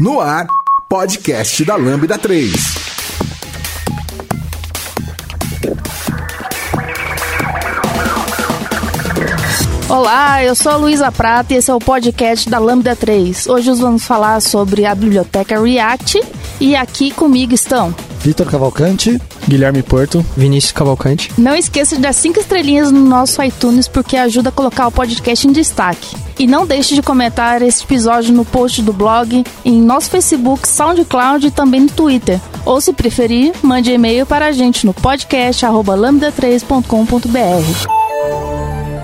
No ar, podcast da Lambda 3. Olá, eu sou a Luísa Prata e esse é o podcast da Lambda 3. Hoje vamos falar sobre a biblioteca React e aqui comigo estão Vitor Cavalcante, Guilherme Porto, Vinícius Cavalcante. Não esqueça de dar cinco estrelinhas no nosso iTunes porque ajuda a colocar o podcast em destaque. E não deixe de comentar esse episódio no post do blog, em nosso Facebook, SoundCloud e também no Twitter. Ou se preferir, mande e-mail para a gente no podcast lambda3.com.br.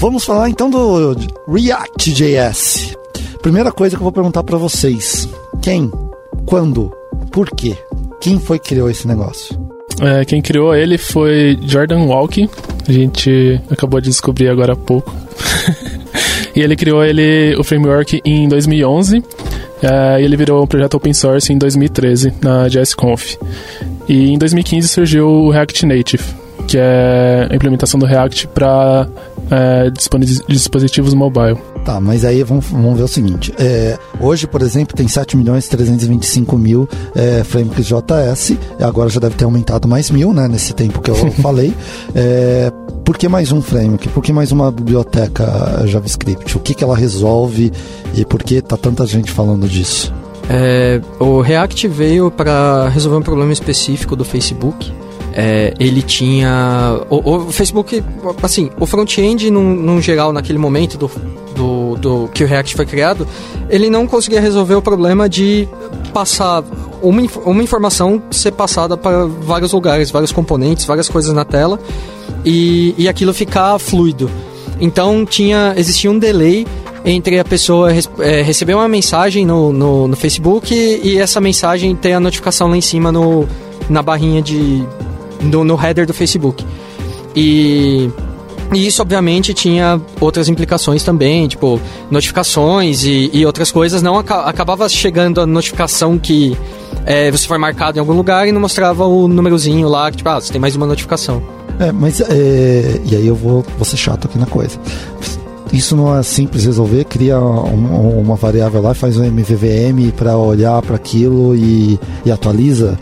vamos falar então do React.js. Primeira coisa que eu vou perguntar para vocês: quem, quando, por quê? Quem foi que criou esse negócio? É, quem criou ele foi Jordan Walke. A gente acabou de descobrir agora há pouco. e ele criou ele, o framework em 2011. É, e ele virou um projeto open source em 2013 na JSConf. E em 2015 surgiu o React Native, que é a implementação do React para é, dispositivos mobile. Tá, mas aí vamos, vamos ver o seguinte. É, hoje, por exemplo, tem 7 milhões 325 mil é, frameworks JS, agora já deve ter aumentado mais mil, né, nesse tempo que eu falei. É, por que mais um framework? Por que mais uma biblioteca JavaScript? O que, que ela resolve e por que tá tanta gente falando disso? É, o React veio para resolver um problema específico do Facebook é, ele tinha. O, o, Facebook, assim, o front-end, num, geral, naquele momento do, do, do, que o React foi criado, ele não conseguia resolver o problema de passar uma, uma informação ser passada para vários lugares, vários componentes, várias coisas na tela e, e aquilo ficar fluido. Então tinha existia um delay entre a pessoa é, receber uma mensagem no, no, no Facebook e, e, essa mensagem ter a notificação lá em cima no, na barrinha de, no, no header do Facebook. E, e isso, obviamente, tinha outras implicações também, tipo, notificações e, e outras coisas. Não acabava chegando a notificação que é, você foi marcado em algum lugar e não mostrava o númerozinho lá, que, tipo, ah, você tem mais uma notificação. É, mas, é, e aí eu vou, vou ser chato aqui na coisa. Isso não é simples resolver, cria uma, uma variável lá, faz um MVVM para olhar para aquilo e, e atualiza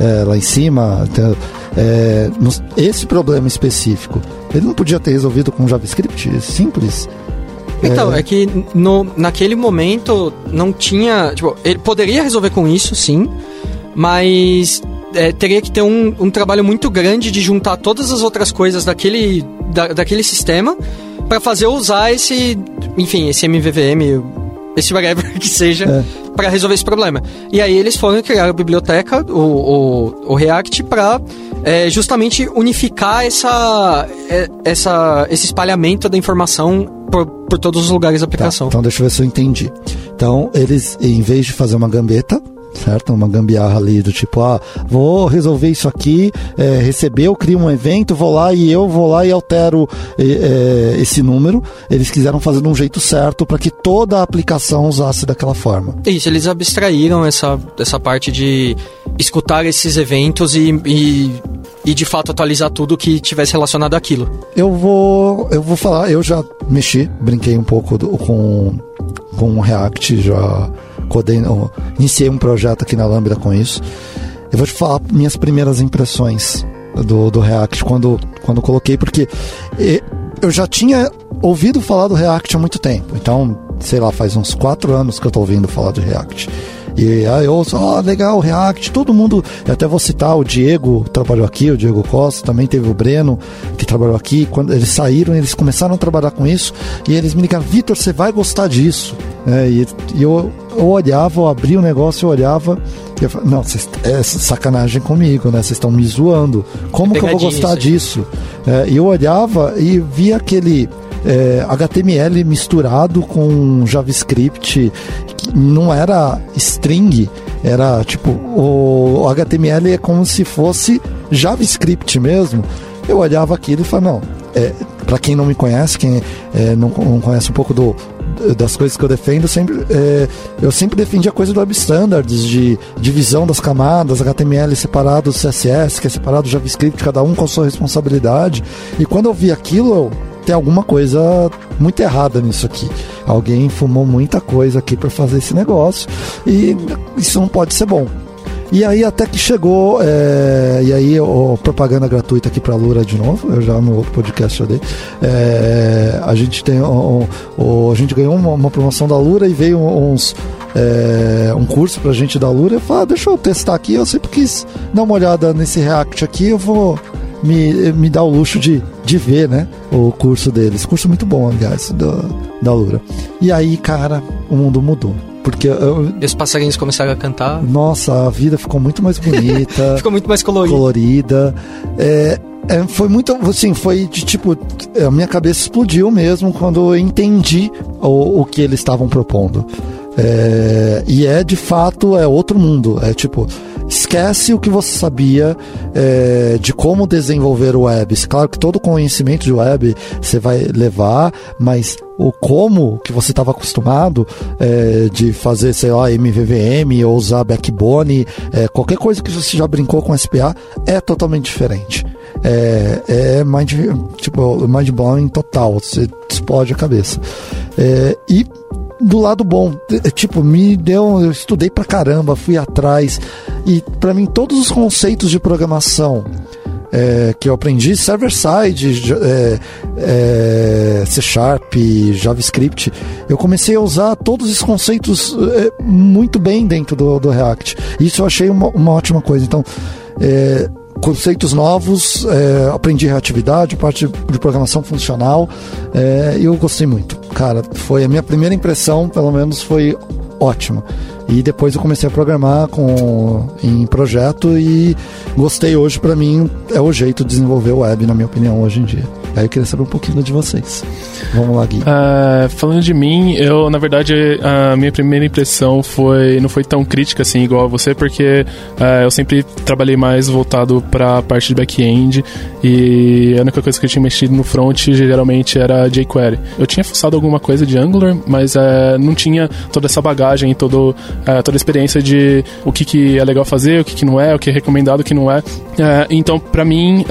é, lá em cima. Então, é, esse problema específico, ele não podia ter resolvido com JavaScript simples? Então, é, é que no, naquele momento não tinha. Tipo, ele poderia resolver com isso, sim, mas é, teria que ter um, um, trabalho muito grande de juntar todas as outras coisas daquele, da, daquele sistema para fazer usar esse, enfim, esse MVVM, esse whatever que seja, é. para resolver esse problema. E aí eles foram criar a biblioteca, o, o, o React, para é, justamente unificar essa, é, essa, esse espalhamento da informação por, por todos os lugares da aplicação. Tá, então deixa eu ver se eu entendi. Então eles, em vez de fazer uma gambeta, certo? Uma gambiarra ali do tipo, ah, vou resolver isso aqui, é, recebeu, crio um evento, vou lá e eu vou lá e altero é, esse número. Eles quiseram fazer de um jeito certo para que toda a aplicação usasse daquela forma. Isso, eles abstraíram essa, essa parte de escutar esses eventos e, e, e de fato atualizar tudo que tivesse relacionado àquilo. Eu vou, eu vou falar, eu já mexi, brinquei um pouco do, com, com React, já codei, iniciei um projeto aqui na Lambda com isso. Eu vou te falar minhas primeiras impressões do, do React quando, quando coloquei, porque eu já tinha ouvido falar do React há muito tempo. Então, sei lá, faz uns quatro anos que eu estou ouvindo falar do React. E aí eu ouço, ó, oh, legal, React, todo mundo, até vou citar o Diego, trabalhou aqui, o Diego Costa, também teve o Breno, que trabalhou aqui, quando eles saíram, eles começaram a trabalhar com isso, e eles me ligaram, Vitor, você vai gostar disso. É, e, e eu, eu olhava, eu abria o negócio, eu olhava, e eu falava, não, cês, é sacanagem comigo, né, vocês estão me zoando, como é que eu vou gostar disso? É, e eu olhava e via aquele é, HTML misturado com JavaScript, não era string, era tipo, o, o HTML é como se fosse JavaScript mesmo. Eu olhava aquilo e falava, não, é, para quem não me conhece, quem é, não, não, conhece um pouco do, das coisas que eu defendo, sempre, é, eu sempre defendi a coisa do web standards, de divisão das camadas, HTML separado do CSS, que é separado do JavaScript, cada um com a sua responsabilidade. E quando eu vi aquilo, eu, tem alguma coisa muito errada nisso aqui. Alguém fumou muita coisa aqui para fazer esse negócio e isso não pode ser bom. E aí até que chegou, é, e aí o, propaganda gratuita aqui para Lura de novo, eu já no outro podcast já dei. É, a gente tem o, o, a gente ganhou uma, uma, promoção da Lura e veio uns é, um curso pra gente da Lura. Eu falei, ah, deixa eu testar aqui, eu sempre quis dar uma olhada nesse React aqui, eu vou me, me dar o luxo de, de ver, né? O curso deles. Curso muito bom, aliás, da, da Lura. E aí, cara, o mundo mudou. Porque eu, e os passarinhos começaram a cantar. Nossa, a vida ficou muito mais bonita. ficou muito mais colorida. colorida. É, é, foi muito, assim, foi de tipo, a minha cabeça explodiu mesmo quando eu entendi o, o que eles estavam propondo. É, e é de fato é outro mundo. É tipo, esquece o que você sabia é, de como desenvolver o web. Claro que todo conhecimento de web você vai levar, mas o como que você estava acostumado é, de fazer, sei lá, MVVM ou usar Backbone, é, qualquer coisa que você já brincou com SPA é totalmente diferente. É, é mind, tipo, mind blowing total, você explode a cabeça. É, e do lado bom. Tipo, me deu. Eu estudei pra caramba, fui atrás. E para mim, todos os conceitos de programação é, que eu aprendi, server-side, é, é, C Sharp, JavaScript, eu comecei a usar todos esses conceitos é, muito bem dentro do, do React. Isso eu achei uma, uma ótima coisa. Então, é, conceitos novos, é, aprendi reatividade, parte de programação funcional é, eu gostei muito. Cara, foi a minha primeira impressão, pelo menos, foi ótima. E depois eu comecei a programar com, em projeto e gostei hoje, para mim, é o jeito de desenvolver web, na minha opinião, hoje em dia. Aí eu queria saber um pouquinho de vocês. Vamos lá, Gui. Uh, falando de mim, eu, na verdade, a minha primeira impressão foi não foi tão crítica assim, igual a você, porque uh, eu sempre trabalhei mais voltado para a parte de back-end e a única coisa que eu tinha mexido no front geralmente era jQuery. Eu tinha fuçado alguma coisa de Angular, mas uh, não tinha toda essa bagagem, todo, toda a experiência de o que, que é legal fazer, o que, que não é, o que é recomendado, o que não é. então, para mim,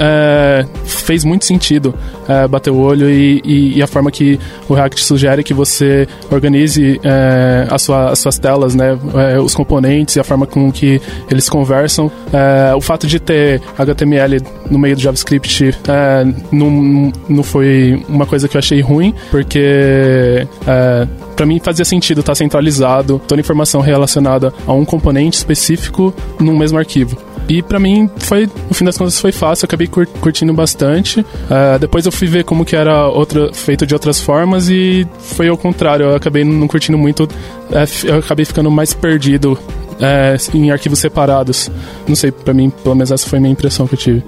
fez muito sentido é, bater o olho e, e, e, a forma que o React sugere que você organize é, a sua, as suas telas, né, é, os componentes e a forma com que eles conversam. É, o fato de ter HTML no meio do JavaScript é, não, não foi uma coisa que eu achei ruim, porque é, para mim fazia sentido estar tá centralizado toda a informação relacionada a um componente específico num mesmo arquivo. E para mim foi, no fim das contas, foi fácil, eu acabei curtindo bastante. Uh, depois eu fui ver como que era outra, feito de outras formas e foi ao contrário, eu acabei não curtindo muito, uh, eu acabei ficando mais perdido uh, em arquivos separados. Não sei, para mim, pelo menos essa foi a minha impressão que eu tive.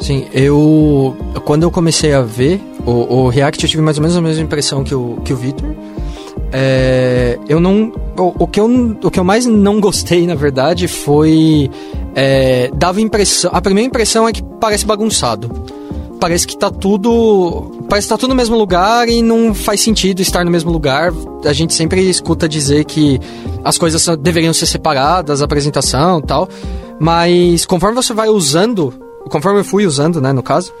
Sim, eu. Quando eu comecei a ver o, o React, eu tive mais ou menos a mesma impressão que o, que o Victor. É, eu não. O, o, que eu, o que eu mais não gostei, na verdade, foi. É, dava impressão. A primeira impressão é que parece bagunçado. Parece que tá tudo. Parece que tá tudo no mesmo lugar e não faz sentido estar no mesmo lugar. A gente sempre escuta dizer que as coisas deveriam ser separadas, a apresentação tal. Mas conforme você vai usando, conforme eu fui usando, né, no caso,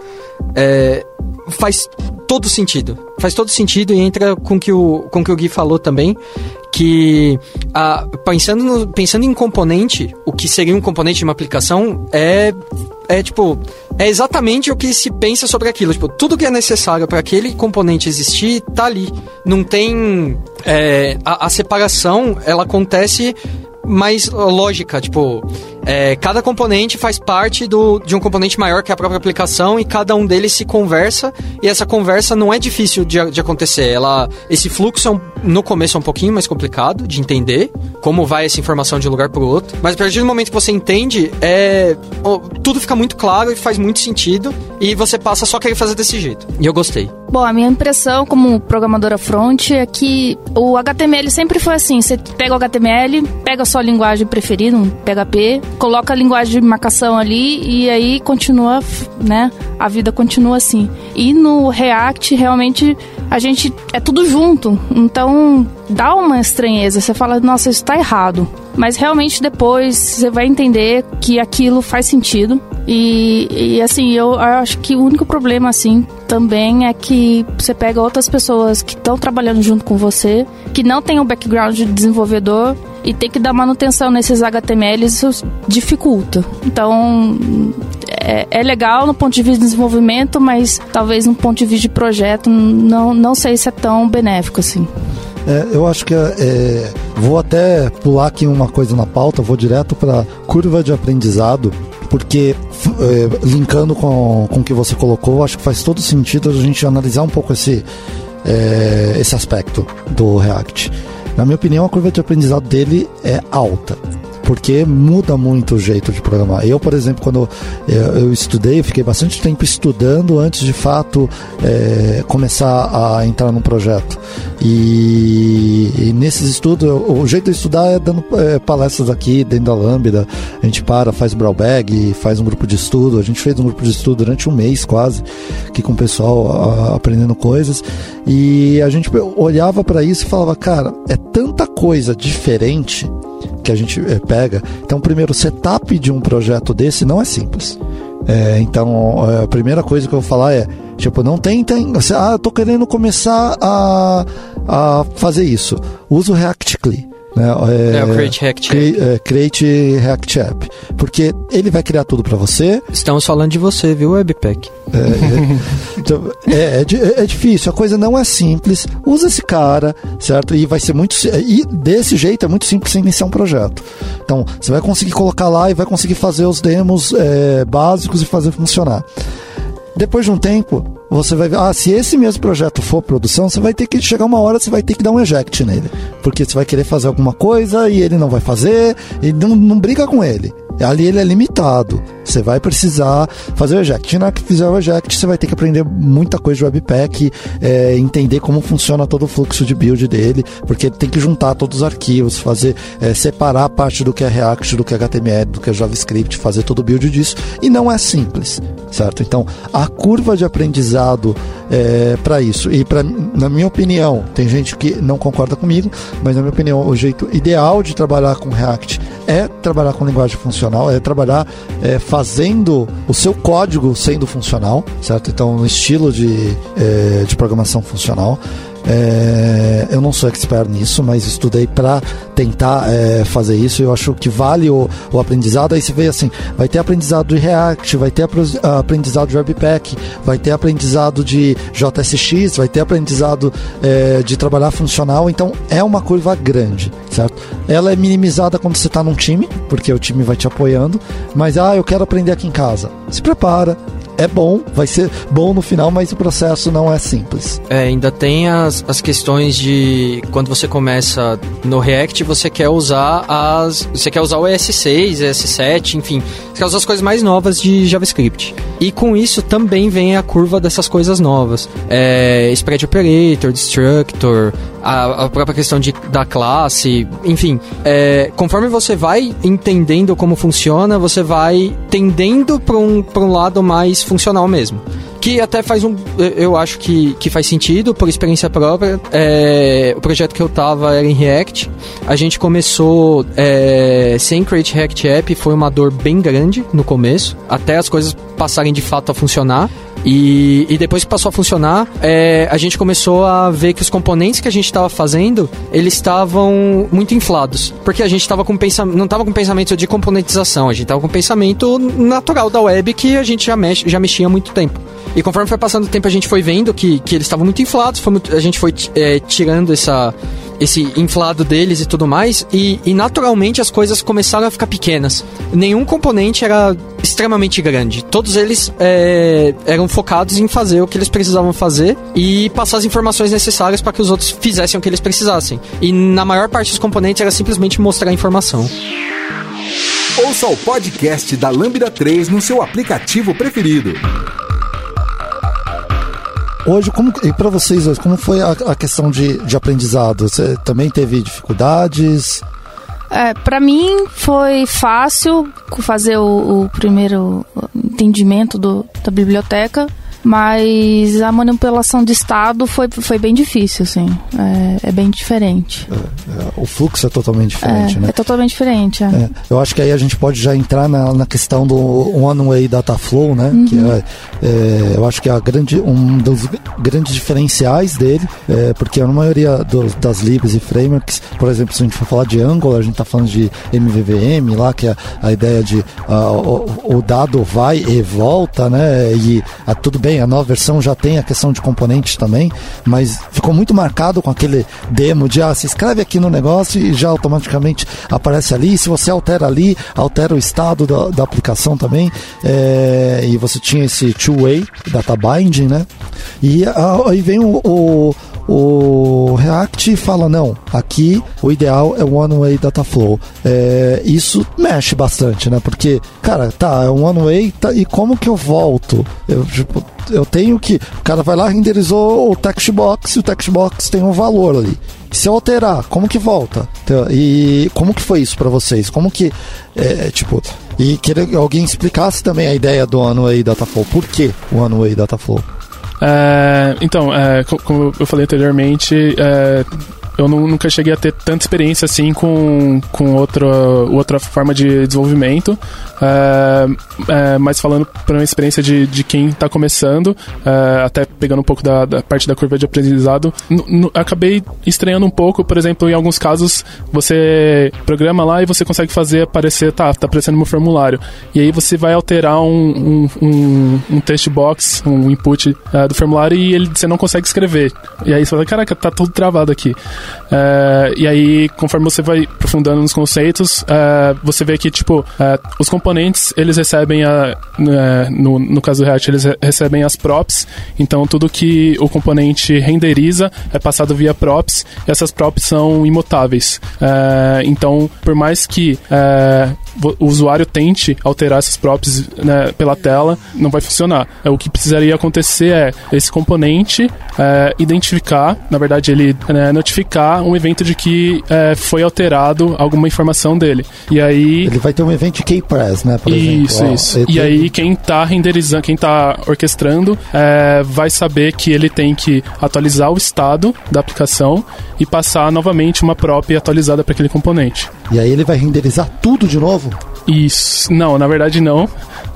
é, faz todo sentido. Faz todo sentido e entra com que o, com que o Gui falou também, que a, pensando, no, pensando em componente, o que seria um componente de uma aplicação é, é tipo, é exatamente o que se pensa sobre aquilo. Tipo, tudo que é necessário para aquele componente existir tá ali. Não tem. É, a, a separação, ela acontece mais lógica, tipo, é, cada componente faz parte do, de um componente maior que a própria aplicação e cada um deles se conversa e essa conversa não é difícil de, de acontecer. Ela, esse fluxo é um, no começo é um pouquinho mais complicado de entender, como vai essa informação de um lugar para o outro. Mas a partir do momento que você entende, é, tudo fica muito claro e faz muito sentido. E você passa só a querer fazer desse jeito. E eu gostei. Bom, a minha impressão como programadora front é que o HTML sempre foi assim: você pega o HTML, pega a sua linguagem preferida, um PHP, coloca a linguagem de marcação ali e aí continua, né? A vida continua assim. E no React, realmente, a gente é tudo junto. Então, dá uma estranheza. Você fala, nossa, isso tá errado. Mas realmente depois você vai entender que aquilo faz sentido. E, e assim, eu, acho que o único problema, assim, também é que você pega outras pessoas que estão trabalhando junto com você, que não tem um background de desenvolvedor e tem que dar manutenção nesses HTMLs, isso dificulta. Então, é, é, legal no ponto de vista de desenvolvimento, mas talvez no ponto de vista de projeto, não, não sei se é tão benéfico assim. É, eu acho que é, é vou até pular aqui uma coisa na pauta, vou direto para curva de aprendizado, porque é, linkando com, com o que você colocou, acho que faz todo sentido a gente analisar um pouco esse, é, esse aspecto do React. Na minha opinião, a curva de aprendizado dele é alta porque muda muito o jeito de programar. Eu, por exemplo, quando eu, eu estudei, eu fiquei bastante tempo estudando antes de fato é, começar a entrar num projeto. E, e nesses estudos, o jeito de estudar é dando é, palestras aqui dentro da Lambda. A gente para, faz brawlbag, faz um grupo de estudo. A gente fez um grupo de estudo durante um mês quase, aqui com o pessoal a, aprendendo coisas. E a gente olhava para isso e falava, cara, é tanta coisa diferente que a gente é, pega. Então, primeiro, o setup de um projeto desse não é simples. É, então, a primeira coisa que eu vou falar é, tipo, não tentem, ah, eu tô querendo começar a, a fazer isso. Usa o React CLI. Né? É, é, o Create React App. É, create React App. Porque ele vai criar tudo para você. Estamos falando de você, viu, Webpack? É, é, então, é, é, é, difícil, a coisa não é simples. Usa esse cara, certo? E vai ser muito. E desse jeito é muito simples iniciar um projeto. Então, você vai conseguir colocar lá e vai conseguir fazer os demos é, básicos e fazer funcionar. Depois de um tempo, você vai ver, ah, se esse mesmo projeto for produção, você vai ter que chegar uma hora, você vai ter que dar um eject nele. Porque você vai querer fazer alguma coisa e ele não vai fazer, e não, não briga com ele. Ali ele é limitado. Você vai precisar fazer o eject. Na hora que fizer o eject, você vai ter que aprender muita coisa de Webpack, é, entender como funciona todo o fluxo de build dele, porque ele tem que juntar todos os arquivos, fazer é, separar a parte do que é React, do que é HTML, do que é JavaScript, fazer todo o build disso. E não é simples, certo? Então, a curva de aprendizado é, para isso. E pra, na minha opinião, tem gente que não concorda comigo, mas na minha opinião, o jeito ideal de trabalhar com React é trabalhar com linguagem funcional, é trabalhar é, fazendo o seu código sendo funcional, certo? Então, no estilo de, é, de programação funcional. É, eu não sou expert nisso, mas estudei para tentar é, fazer isso. Eu acho que vale o, o, aprendizado. Aí você vê assim: vai ter aprendizado de React, vai ter aprendizado de Webpack, vai ter aprendizado de JSX, vai ter aprendizado é, de trabalhar funcional. Então é uma curva grande, certo? Ela é minimizada quando você está num time, porque o time vai te apoiando. Mas ah, eu quero aprender aqui em casa. Se prepara, é bom, vai ser bom no final, mas o processo não é simples. É, ainda tem as, as questões de quando você começa no React, você quer usar as. Você quer usar o ES6, ES7, enfim. Quer usar as coisas mais novas de JavaScript. E com isso também vem a curva dessas coisas novas. É, spread Operator, Destructor, a, a, própria questão de, da classe, enfim. É, conforme você vai entendendo como funciona, você vai tendendo para um, um lado mais funcional mesmo. Que até faz um. Eu acho que, que faz sentido, por experiência própria. É, o projeto que eu tava era em React. A gente começou é, sem Create React App, foi uma dor bem grande no começo, até as coisas passarem de fato a funcionar. E, e depois que passou a funcionar, é, a gente começou a ver que os componentes que a gente estava fazendo, eles estavam muito inflados. Porque a gente estava com pensamento, não estava com pensamento de componentização, a gente estava com pensamento natural da web que a gente já, mexe, já mexia há muito tempo. E conforme foi passando o tempo, a gente foi vendo que, que eles estavam muito inflados, muito, a gente foi é, tirando essa esse inflado deles e tudo mais, e, e naturalmente as coisas começaram a ficar pequenas. Nenhum componente era extremamente grande. Todos eles é, eram focados em fazer o que eles precisavam fazer e passar as informações necessárias para que os outros fizessem o que eles precisassem. E na maior parte dos componentes era simplesmente mostrar a informação. Ouça o podcast da Lambda 3 no seu aplicativo preferido. Hoje, como, e para vocês hoje, como foi a, a questão de, de aprendizado? Você também teve dificuldades? É, para mim foi fácil fazer o, o primeiro entendimento do, da biblioteca. Mas a manipulação de estado foi, foi bem difícil, assim. É, é bem diferente. É, é, o fluxo é totalmente diferente, é, né? É totalmente diferente, é. é. Eu acho que aí a gente pode já entrar na, na questão do One-Way Data Flow, né? Uhum. Que é, é, eu acho que é a grande, um dos grandes diferenciais dele, porque a maioria do, das libs e frameworks, por exemplo, se a gente for falar de Angular, a gente está falando de MVVM lá, que é a ideia de uh, o, o, dado vai e volta, né? E a, tudo bem a nova versão já tem a questão de componentes também, mas ficou muito marcado com aquele demo de ah, se escreve aqui no negócio e já automaticamente aparece ali. Se você altera ali, altera o estado da, da aplicação também. É, e você tinha esse two-way data binding, né? E ah, aí vem o, o o React fala: não, aqui o ideal é One Way Data Flow. É, isso mexe bastante, né? Porque, cara, tá, é um One Way, tá, e como que eu volto? Eu, tipo, eu tenho que. O cara vai lá, renderizou o text box e o text box tem um valor ali. Se eu alterar, como que volta? Então, e como que foi isso para vocês? Como que. É, tipo. E que alguém explicasse também a ideia do One Way Data Flow. Por que o One Way Data Flow? É, então, é, como eu falei anteriormente, eu nunca cheguei a ter tanta experiência assim com, com outra, outra forma de desenvolvimento. É, é, mas falando para uma experiência de, de quem está começando, é, até pegando um pouco da, da, parte da curva de aprendizado, acabei estranhando um pouco, por exemplo, em alguns casos você programa lá e você consegue fazer aparecer, tá, tá aparecendo meu formulário. E aí você vai alterar um, um, um, um text box, um input do formulário e ele, você não consegue escrever. E aí você fala, caraca, tá tudo travado aqui. Uh, e aí, conforme você vai aprofundando nos conceitos, uh, você vê que, tipo, uh, os componentes, eles recebem a... no, no caso do React, eles recebem as props. Então, tudo que o componente renderiza é passado via props. E essas props são imutáveis. então, por mais que o usuário tente alterar essas props né, pela tela, não vai funcionar. O que precisaria acontecer é esse componente identificar, na verdade, ele né, notificar um evento de que é, foi alterado alguma informação dele. E aí. Ele vai ter um evento de Keypress, né? Por isso, exemplo. isso. e aí quem tá renderizando, quem tá orquestrando, é, vai saber que ele tem que atualizar o estado da aplicação e passar novamente uma própria atualizada para aquele componente. E aí ele vai renderizar tudo de novo? Isso. Não, na verdade não.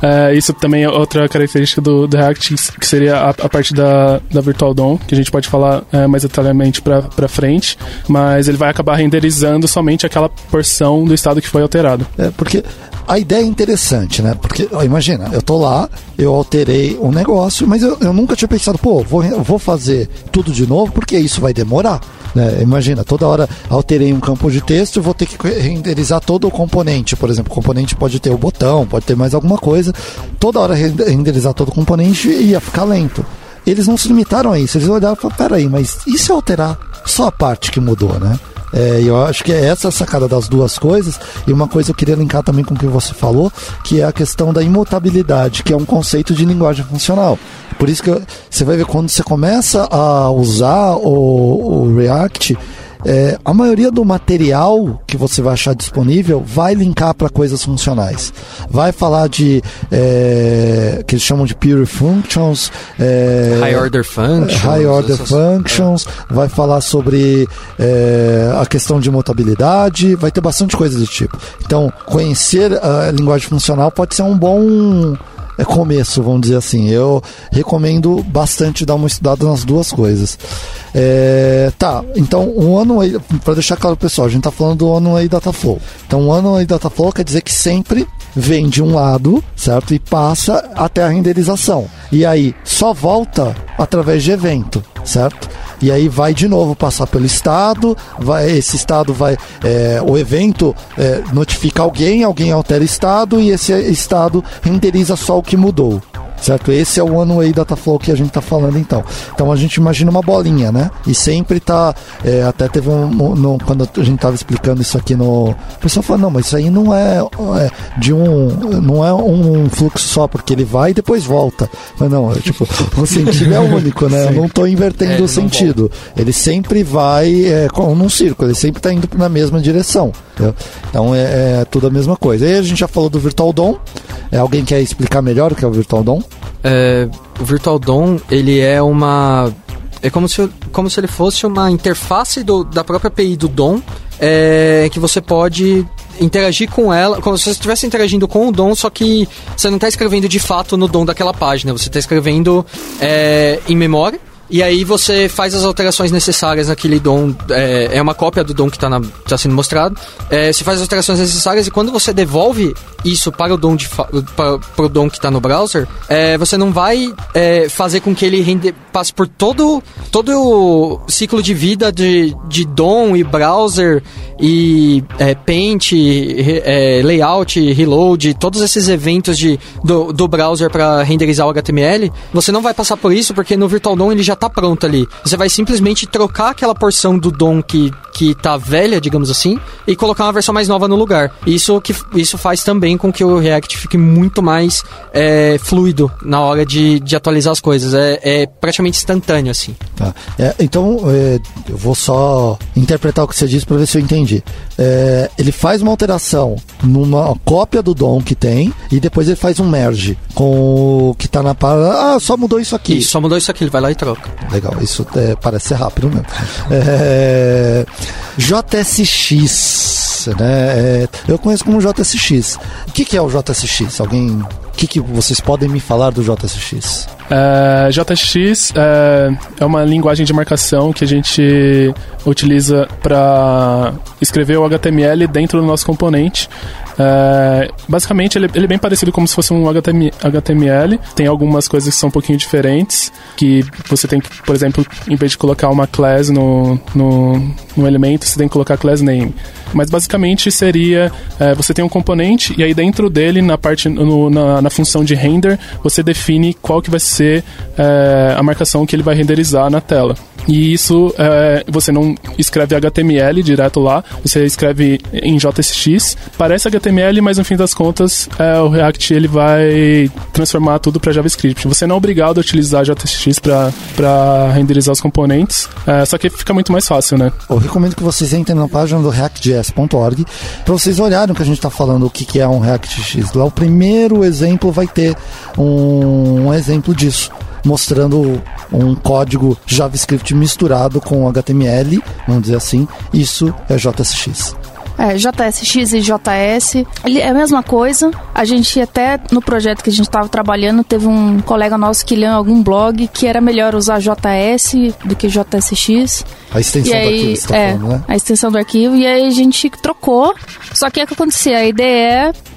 É, isso também é outra característica do, do React, que seria a, a, parte da, da Virtual DOM, que a gente pode falar é, mais detalhadamente para frente, mas ele vai acabar renderizando somente aquela porção do estado que foi alterado. É, porque a ideia é interessante, né? Porque, ó, imagina, eu tô lá, eu alterei um negócio, mas eu, eu nunca tinha pensado, pô, vou, vou fazer tudo de novo, porque isso vai demorar. Né? Imagina, toda hora alterei um campo de texto, vou ter que renderizar todo o componente. Por exemplo, o componente pode ter o botão, pode ter mais alguma coisa. Toda hora renderizar todo o componente ia ficar lento. Eles não se limitaram a isso, eles olharam e falaram, peraí, mas e se alterar só a parte que mudou, né? É, eu acho que é essa a sacada das duas coisas. E uma coisa eu queria linkar também com o que você falou, que é a questão da imutabilidade, que é um conceito de linguagem funcional. Por isso que você vai ver quando você começa a usar o, o React, é, a maioria do material que você vai achar disponível vai linkar para coisas funcionais. Vai falar de é, que eles chamam de pure functions, é, high order functions, high order essas, functions, vai falar sobre é, a questão de mutabilidade, vai ter bastante coisa do tipo. Então, conhecer a linguagem funcional pode ser um bom é começo, vamos dizer assim. Eu recomendo bastante dar uma estudada nas duas coisas. É, tá, então o ano para deixar claro pessoal, a gente está falando do ano aí Dataflow. Então o ano aí Dataflow quer dizer que sempre vem de um lado, certo? E passa até a renderização. E aí só volta através de evento, certo? E aí vai de novo passar pelo estado, vai, esse estado vai. É, o evento é, notifica alguém, alguém altera o estado e esse estado renderiza só o que mudou certo? Esse é o One Way Dataflow que a gente está falando então. Então a gente imagina uma bolinha, né? E sempre tá, é, até teve um, no, quando a gente estava explicando isso aqui no, o pessoal falou não, mas isso aí não é, é, de um, não é um fluxo só porque ele vai e depois volta. Mas não, é, tipo, o sentido é único, né? Eu não estou invertendo é, o sentido. Ele sempre vai é, como num círculo, ele sempre está indo na mesma direção. Entendeu? Então é, é, tudo a mesma coisa. E a gente já falou do Virtual DOM. É, alguém quer explicar melhor o que é o Virtual DOM? É, o Virtual DOM, ele é uma... É como se, como se ele fosse uma interface do, da própria API do DOM, é, que você pode interagir com ela, como se você estivesse interagindo com o DOM, só que você não está escrevendo de fato no DOM daquela página, você está escrevendo é, em memória, e aí você faz as alterações necessárias naquele DOM. É, é uma cópia do DOM que está tá sendo mostrado. É, você faz as alterações necessárias e quando você devolve isso para o DOM, de, para, para o DOM que está no browser, é, você não vai é, fazer com que ele rende, passe por todo, todo o ciclo de vida de, de DOM e browser e é, paint, é, layout, reload, todos esses eventos de, do, do browser para renderizar o HTML. Você não vai passar por isso porque no Virtual DOM ele já tá pronto ali. Você vai simplesmente trocar aquela porção do DOM que, que tá velha, digamos assim, e colocar uma versão mais nova no lugar. Isso, que, isso faz também com que o React fique muito mais é, fluido na hora de, de atualizar as coisas. É, é praticamente instantâneo, assim. Tá. É, então, é, eu vou só interpretar o que você disse para ver se eu entendi. É, ele faz uma alteração numa cópia do DOM que tem e depois ele faz um merge com o que tá na parada. Ah, só mudou isso aqui. Isso, só mudou isso aqui, ele vai lá e troca. Legal, isso é, parece ser rápido mesmo. É, JSX, né? É, eu conheço como JSX. O que, que é o JSX? Alguém. O que, que vocês podem me falar do JSX? Uh, JSX uh, é uma linguagem de marcação que a gente utiliza para escrever o HTML dentro do nosso componente. Uh, basicamente, ele, ele, é bem parecido como se fosse um HTML. Tem algumas coisas que são um pouquinho diferentes. Que você tem que, por exemplo, em vez de colocar uma class no, no, no elemento, você tem que colocar class name. Mas basicamente seria: você tem um componente e aí dentro dele, na parte no, na, na função de render, você define qual que vai ser ser é, a marcação que ele vai renderizar na tela. E isso é, você não escreve HTML direto lá, você escreve em JSX. Parece HTML, mas no fim das contas é, o React ele vai transformar tudo para JavaScript. Você não é obrigado a utilizar JSX para renderizar os componentes, é, só que fica muito mais fácil, né? Eu recomendo que vocês entrem na página do reactjs.org para vocês olharem o que a gente está falando, o que, que é um ReactX. Lá o primeiro exemplo vai ter um, um exemplo disso mostrando um código JavaScript misturado com HTML, vamos dizer assim. Isso é JSX. É, JSX e JS, é a mesma coisa. A gente até no projeto que a gente estava trabalhando, teve um colega nosso que leu em algum blog que era melhor usar JS do que JSX. A extensão aí, do arquivo, você tá é, falando, né? A extensão do arquivo, e aí a gente trocou. Só que o que acontecia? A IDE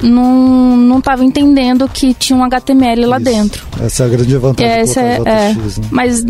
não, não tava entendendo que tinha um HTML lá Isso. dentro. Essa é a grande vantagem Essa é, é, né? Mas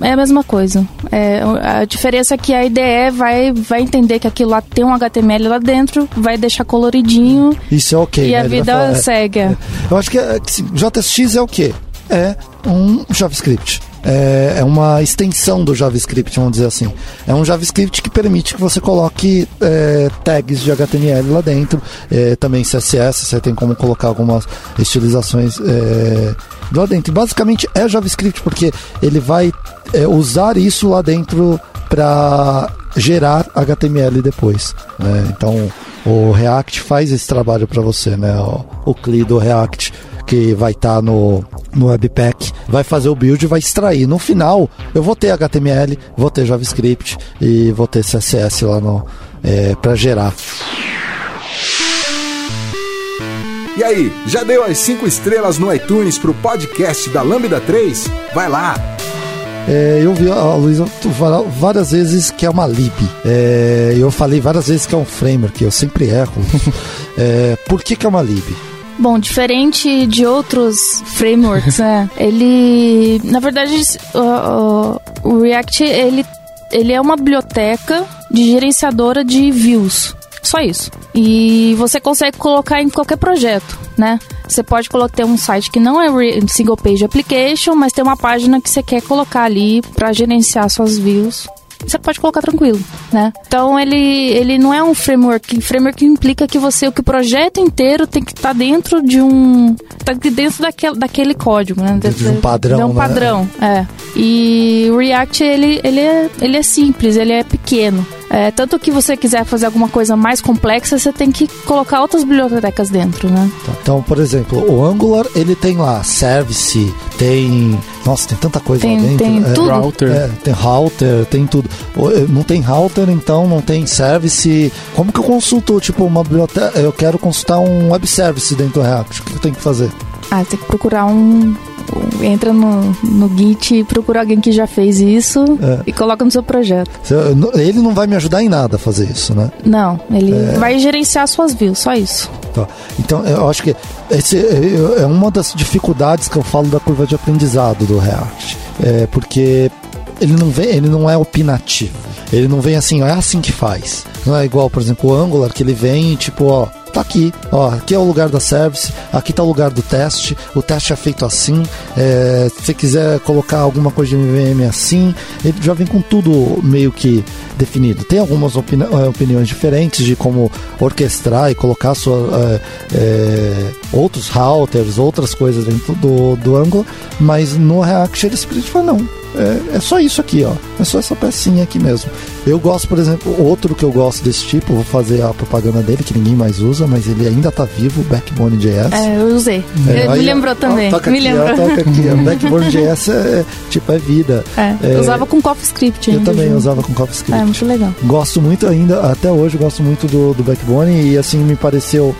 é a mesma coisa. É, a diferença é que a IDE vai, vai entender que aquilo lá tem um HTML lá dentro, vai deixar coloridinho. Isso é ok. E né? a vida falar, é, segue. É, eu acho que é, JSX é o quê? É um JavaScript. É, é, uma extensão do JavaScript, vamos dizer assim. É um JavaScript que permite que você coloque é, tags de HTML lá dentro, é, também CSS, você tem como colocar algumas estilizações é, lá dentro. Basicamente é JavaScript porque ele vai é, usar isso lá dentro para gerar HTML depois. Né? Então o React faz esse trabalho para você, né? O, o CLI do React que vai estar tá no, no Webpack, vai fazer o build e vai extrair. No final, eu vou ter HTML, vou ter JavaScript e vou ter CSS lá no é, para gerar. E aí, já deu as 5 estrelas no iTunes pro podcast da Lambda 3? Vai lá! É, eu vi a Luísa falar várias vezes que é uma lib. É, eu falei várias vezes que é um framework, eu sempre erro. é, por que, que é uma lib? Bom, diferente de outros frameworks, né? Ele, na verdade, o, o React ele, ele é uma biblioteca de gerenciadora de views. Só isso. E você consegue colocar em qualquer projeto, né? Você pode ter um site que não é single page application, mas tem uma página que você quer colocar ali para gerenciar suas views você pode colocar tranquilo, né? Então ele, ele não é um framework. Framework implica que você, o que o projeto inteiro tem que estar tá dentro de um. tá dentro daquele, daquele código, né? Dentro de um padrão. De um né? padrão, é. E o React, ele, ele, é, ele é simples, ele é pequeno. É, tanto que você quiser fazer alguma coisa mais complexa, você tem que colocar outras bibliotecas dentro, né? Tá, então, por exemplo, o Angular, ele tem lá service, tem... Nossa, tem tanta coisa tem, lá dentro. Tem é, tudo. Router. É, tem router, tem tudo. Eh, não tem router, então não tem service. Como que eu consulto, tipo, uma biblioteca... Eu quero consultar um web service dentro do React. O que eu tenho que fazer? Ah, tem que procurar um, entra no, no Git e procura alguém que já fez isso é. e coloca no seu projeto. Ele não vai me ajudar em nada a fazer isso, né? Não, ele é... vai gerenciar suas views, só isso. Tá. Então, eu acho que esse é, uma das dificuldades que eu falo da curva de aprendizado do React. É porque ele não vem, ele não é opinativo. Ele não vem assim, ó, é assim que faz. Não é igual, por exemplo, o Angular, que ele vem tipo, ó, tá aqui, ó, aqui é o lugar da service, aqui tá o lugar do teste, o teste é feito assim, é, se você quiser colocar alguma coisa de MVM assim, ele já vem com tudo meio que definido. Tem algumas opini é, opiniões diferentes de como orquestrar e colocar sua, é, é, outros routers, outras coisas dentro do, do Angular, mas no React ele simplesmente fala, não, é, é, só isso aqui, ó. É só essa pecinha aqui mesmo. Eu gosto, por exemplo, outro que eu gosto desse tipo, vou fazer a propaganda dele, que ninguém mais usa, mas ele ainda tá vivo, o Backbone JS. É, eu usei. É, me lembrou também. Ó, me aqui, lembrou. Ó, toca aqui. O Backbone JS é, tipo, é vida. É, é usava com CoffeeScript. Eu também junto. usava com CoffeeScript. É, muito legal. Gosto muito ainda, até hoje gosto muito do, do Backbone e assim me pareceu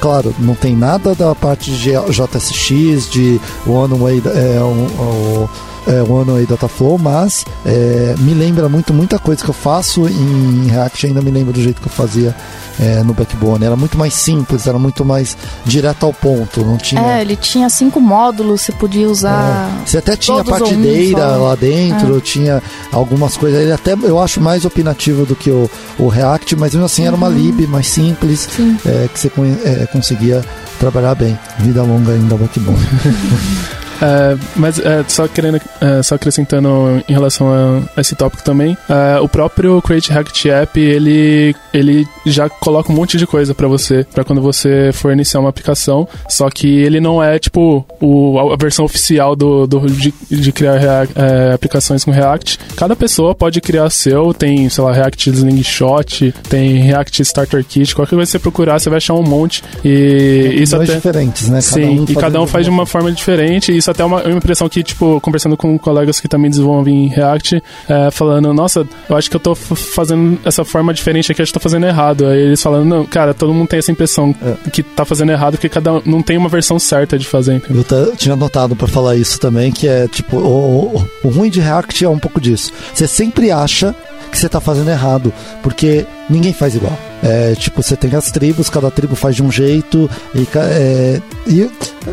claro, não tem nada da parte de JSX, de One Way, é, um, é, One Way Dataflow, mas é, me lembra muito muita coisa que eu faço em React, ainda me lembra do jeito que eu fazia é, no Backbone. Era muito mais simples, era muito mais direto ao ponto. Não tinha... É, ele tinha cinco módulos, você podia usar. É, você até tinha partideira um lá dentro, é. tinha algumas coisas. Ele até eu acho mais opinativo do que o, o React, mas mesmo assim uhum. era uma uhum. lib mais simples é, que você é, conseguia trabalhar bem. Vida longa ainda Backbone. É, mas é, só querendo, é, só acrescentando em relação a, esse tópico também, o próprio Create React App ele, ele já coloca um monte de coisa para você, para quando você for iniciar uma aplicação. Só que ele não é tipo o, a versão oficial do, do de, de criar aplicações com React. Cada pessoa pode criar seu. Tem, sei lá, React Slingshot, tem React Starter Kit. Qualquer coisa que você procurar, você vai achar um monte. E isso até diferentes, né? Cada sim, um e cada um faz de uma forma diferente. Isso até uma, uma impressão que, tipo, conversando com colegas que também desenvolvem React, é, falando, nossa, eu acho que eu tô fazendo essa forma diferente aqui, acho que tô fazendo errado. Aí eles falando, não, cara, todo mundo tem essa impressão é. que tá fazendo errado, porque cada um não tem uma versão certa de fazer. Entendeu? Eu tinha notado para falar isso também, que é, tipo, o, o, o ruim de React é um pouco disso. Você sempre acha que você tá fazendo errado, porque ninguém faz igual. É, tipo, você tem as tribos, cada tribo faz de um jeito. E, é, e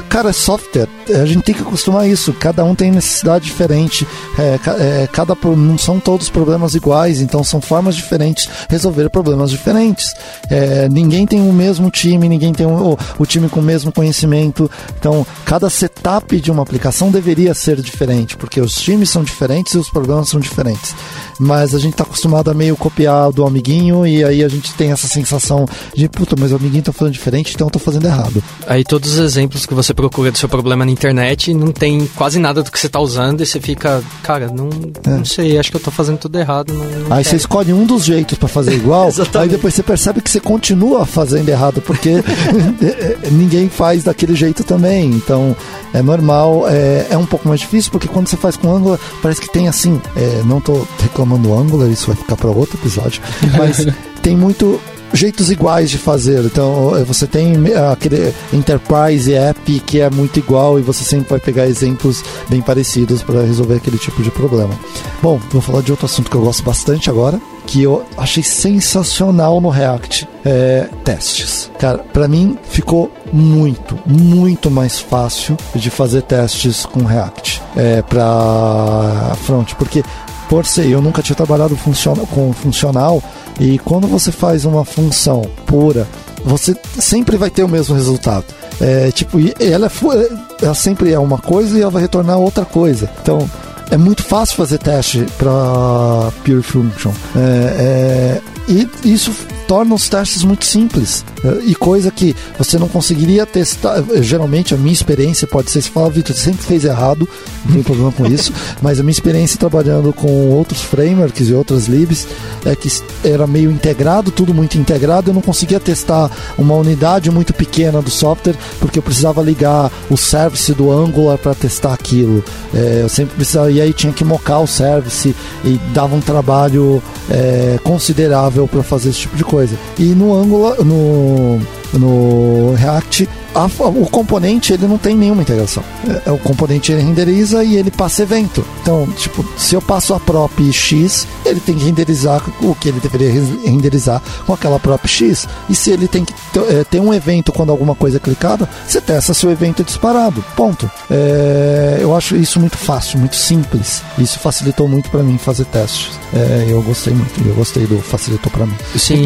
cara, é software. A gente tem que acostumar isso. Cada um tem necessidade diferente. É, é, cada não são todos problemas iguais, então são formas diferentes resolver problemas diferentes. É, ninguém tem o mesmo time, ninguém tem o, o time com o mesmo conhecimento. Então, cada setup de uma aplicação deveria ser diferente, porque os times são diferentes e os problemas são diferentes. Mas a gente está acostumado a meio copiar do amiguinho e aí a gente tem essa sensação de, puta, mas o amiguinho tá falando diferente, então eu tô fazendo errado. Aí todos os exemplos que você procura do seu problema na internet não tem quase nada do que você tá usando e você fica, cara, não, é. não sei, acho que eu tô fazendo tudo errado. Não, não aí quero. você escolhe um dos jeitos para fazer igual, aí depois você percebe que você continua fazendo errado, porque ninguém faz daquele jeito também. Então é normal, é, é um pouco mais difícil, porque quando você faz com Angular, parece que tem assim, é, não tô reclamando do Angular, isso vai ficar para outro episódio, mas tem muito jeitos iguais de fazer. Então, eh, você tem eh, aquele Enterprise App que é muito igual e você sempre vai pegar exemplos bem parecidos para resolver aquele tipo de problema. Bom, vou falar de outro assunto que eu gosto bastante agora, que eu achei sensacional no React é testes. Cara, para mim ficou muito, muito mais fácil de fazer testes com React é, para front, porque por ser eu nunca tinha trabalhado funciona, com funcional e quando você faz uma função pura, você sempre vai ter o mesmo resultado. É, tipo, ela, é, ela sempre é uma coisa e ela vai retornar outra coisa. Então, é muito fácil fazer teste para Pure Function. É, é, e isso torna os testes muito simples. E coisa que você não conseguiria testar. Geralmente, a minha experiência pode ser: você fala, Vitor, você sempre fez errado, não tem problema com isso. mas a minha experiência trabalhando com outros frameworks e outras libs é que era meio integrado, tudo muito integrado. Eu não conseguia testar uma unidade muito pequena do software, porque eu precisava ligar o service do Angular para testar aquilo. É, eu sempre precisava, e aí tinha que mocar o service e dava um trabalho é, considerável para fazer esse tipo de coisa. E no Angular, no, no React, a, o componente ele não tem nenhuma integração. É, é, o componente ele renderiza e ele passa evento. Então, tipo, se eu passo a prop X, ele tem que renderizar o que ele deveria renderizar com aquela prop X. E se ele tem que é, ter um evento quando alguma coisa é clicada, você testa se o evento é disparado. Ponto. É, eu acho isso muito fácil, muito simples. Isso facilitou muito para mim fazer testes. É, eu gostei muito. Eu gostei do facilitou para mim. Sim.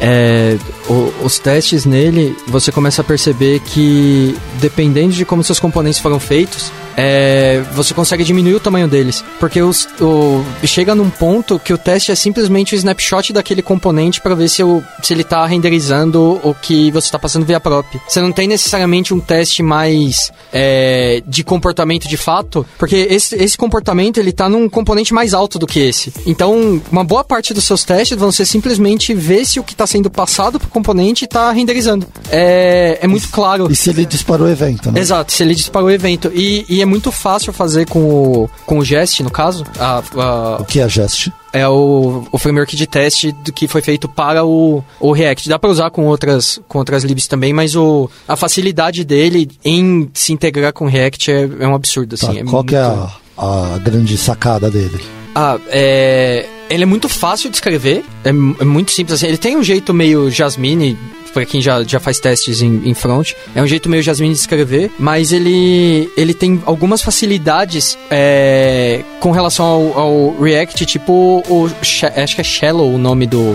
é, o, os testes nele, você começa a perceber que dependendo de como seus componentes foram feitos, é, você consegue diminuir o tamanho deles. Porque os, o, chega num ponto que o teste é simplesmente o snapshot daquele componente para ver se, o, se ele está renderizando o que você está passando via prop. Você não tem necessariamente um teste mais é, de comportamento de fato, porque esse, esse comportamento ele está num componente mais alto do que esse. Então, uma boa parte dos seus testes vão ser simplesmente ver se o que está sendo passado pro componente está renderizando. É, é muito claro. E se ele disparou o evento, né? Exato, se ele disparou o evento. E, e é muito fácil fazer com o, com o Jest, no caso. A, a... O que é Jest? é o, o framework de teste do que foi feito para o, o React. Dá para usar com outras, com outras libs também, mas o, a facilidade dele em se integrar com o React é, é um absurdo. Assim, tá, é qual muito... que é a, a grande sacada dele? Ah, é... Ele é muito fácil de escrever, é, é muito simples assim. Ele tem um jeito meio Jasmine, para quem já, já faz testes em, em, front. É um jeito meio Jasmine de escrever, mas ele, ele tem algumas facilidades é, com relação ao, ao, React, tipo o, acho que é Shallow o nome do,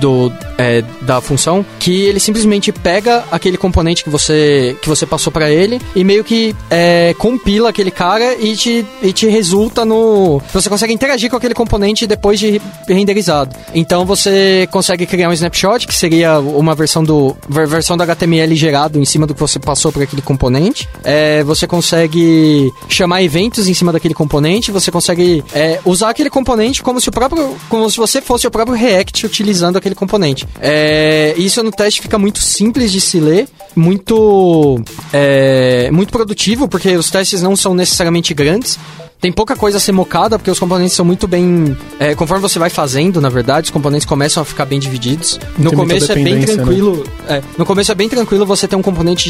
do, é, da função que ele simplesmente pega aquele componente que você, que você passou para ele e meio que é, compila aquele cara e te, e te resulta no. Você consegue interagir com aquele componente depois de renderizado. Então você consegue criar um snapshot, que seria uma versão do, versão do HTML gerado em cima do que você passou por aquele componente. É, você consegue chamar eventos em cima daquele componente. Você consegue é, usar aquele componente como se o próprio. como se você fosse o próprio React utilizando aquele componente. É, isso no teste fica muito simples de se ler, muito, é, muito produtivo, porque os testes não são necessariamente grandes. Tem pouca coisa a ser mocada, porque os componentes são muito bem. É, conforme você vai fazendo, na verdade, os componentes começam a ficar bem divididos. No começo é bem né? tranquilo. Né? É, no começo é bem tranquilo você ter um componente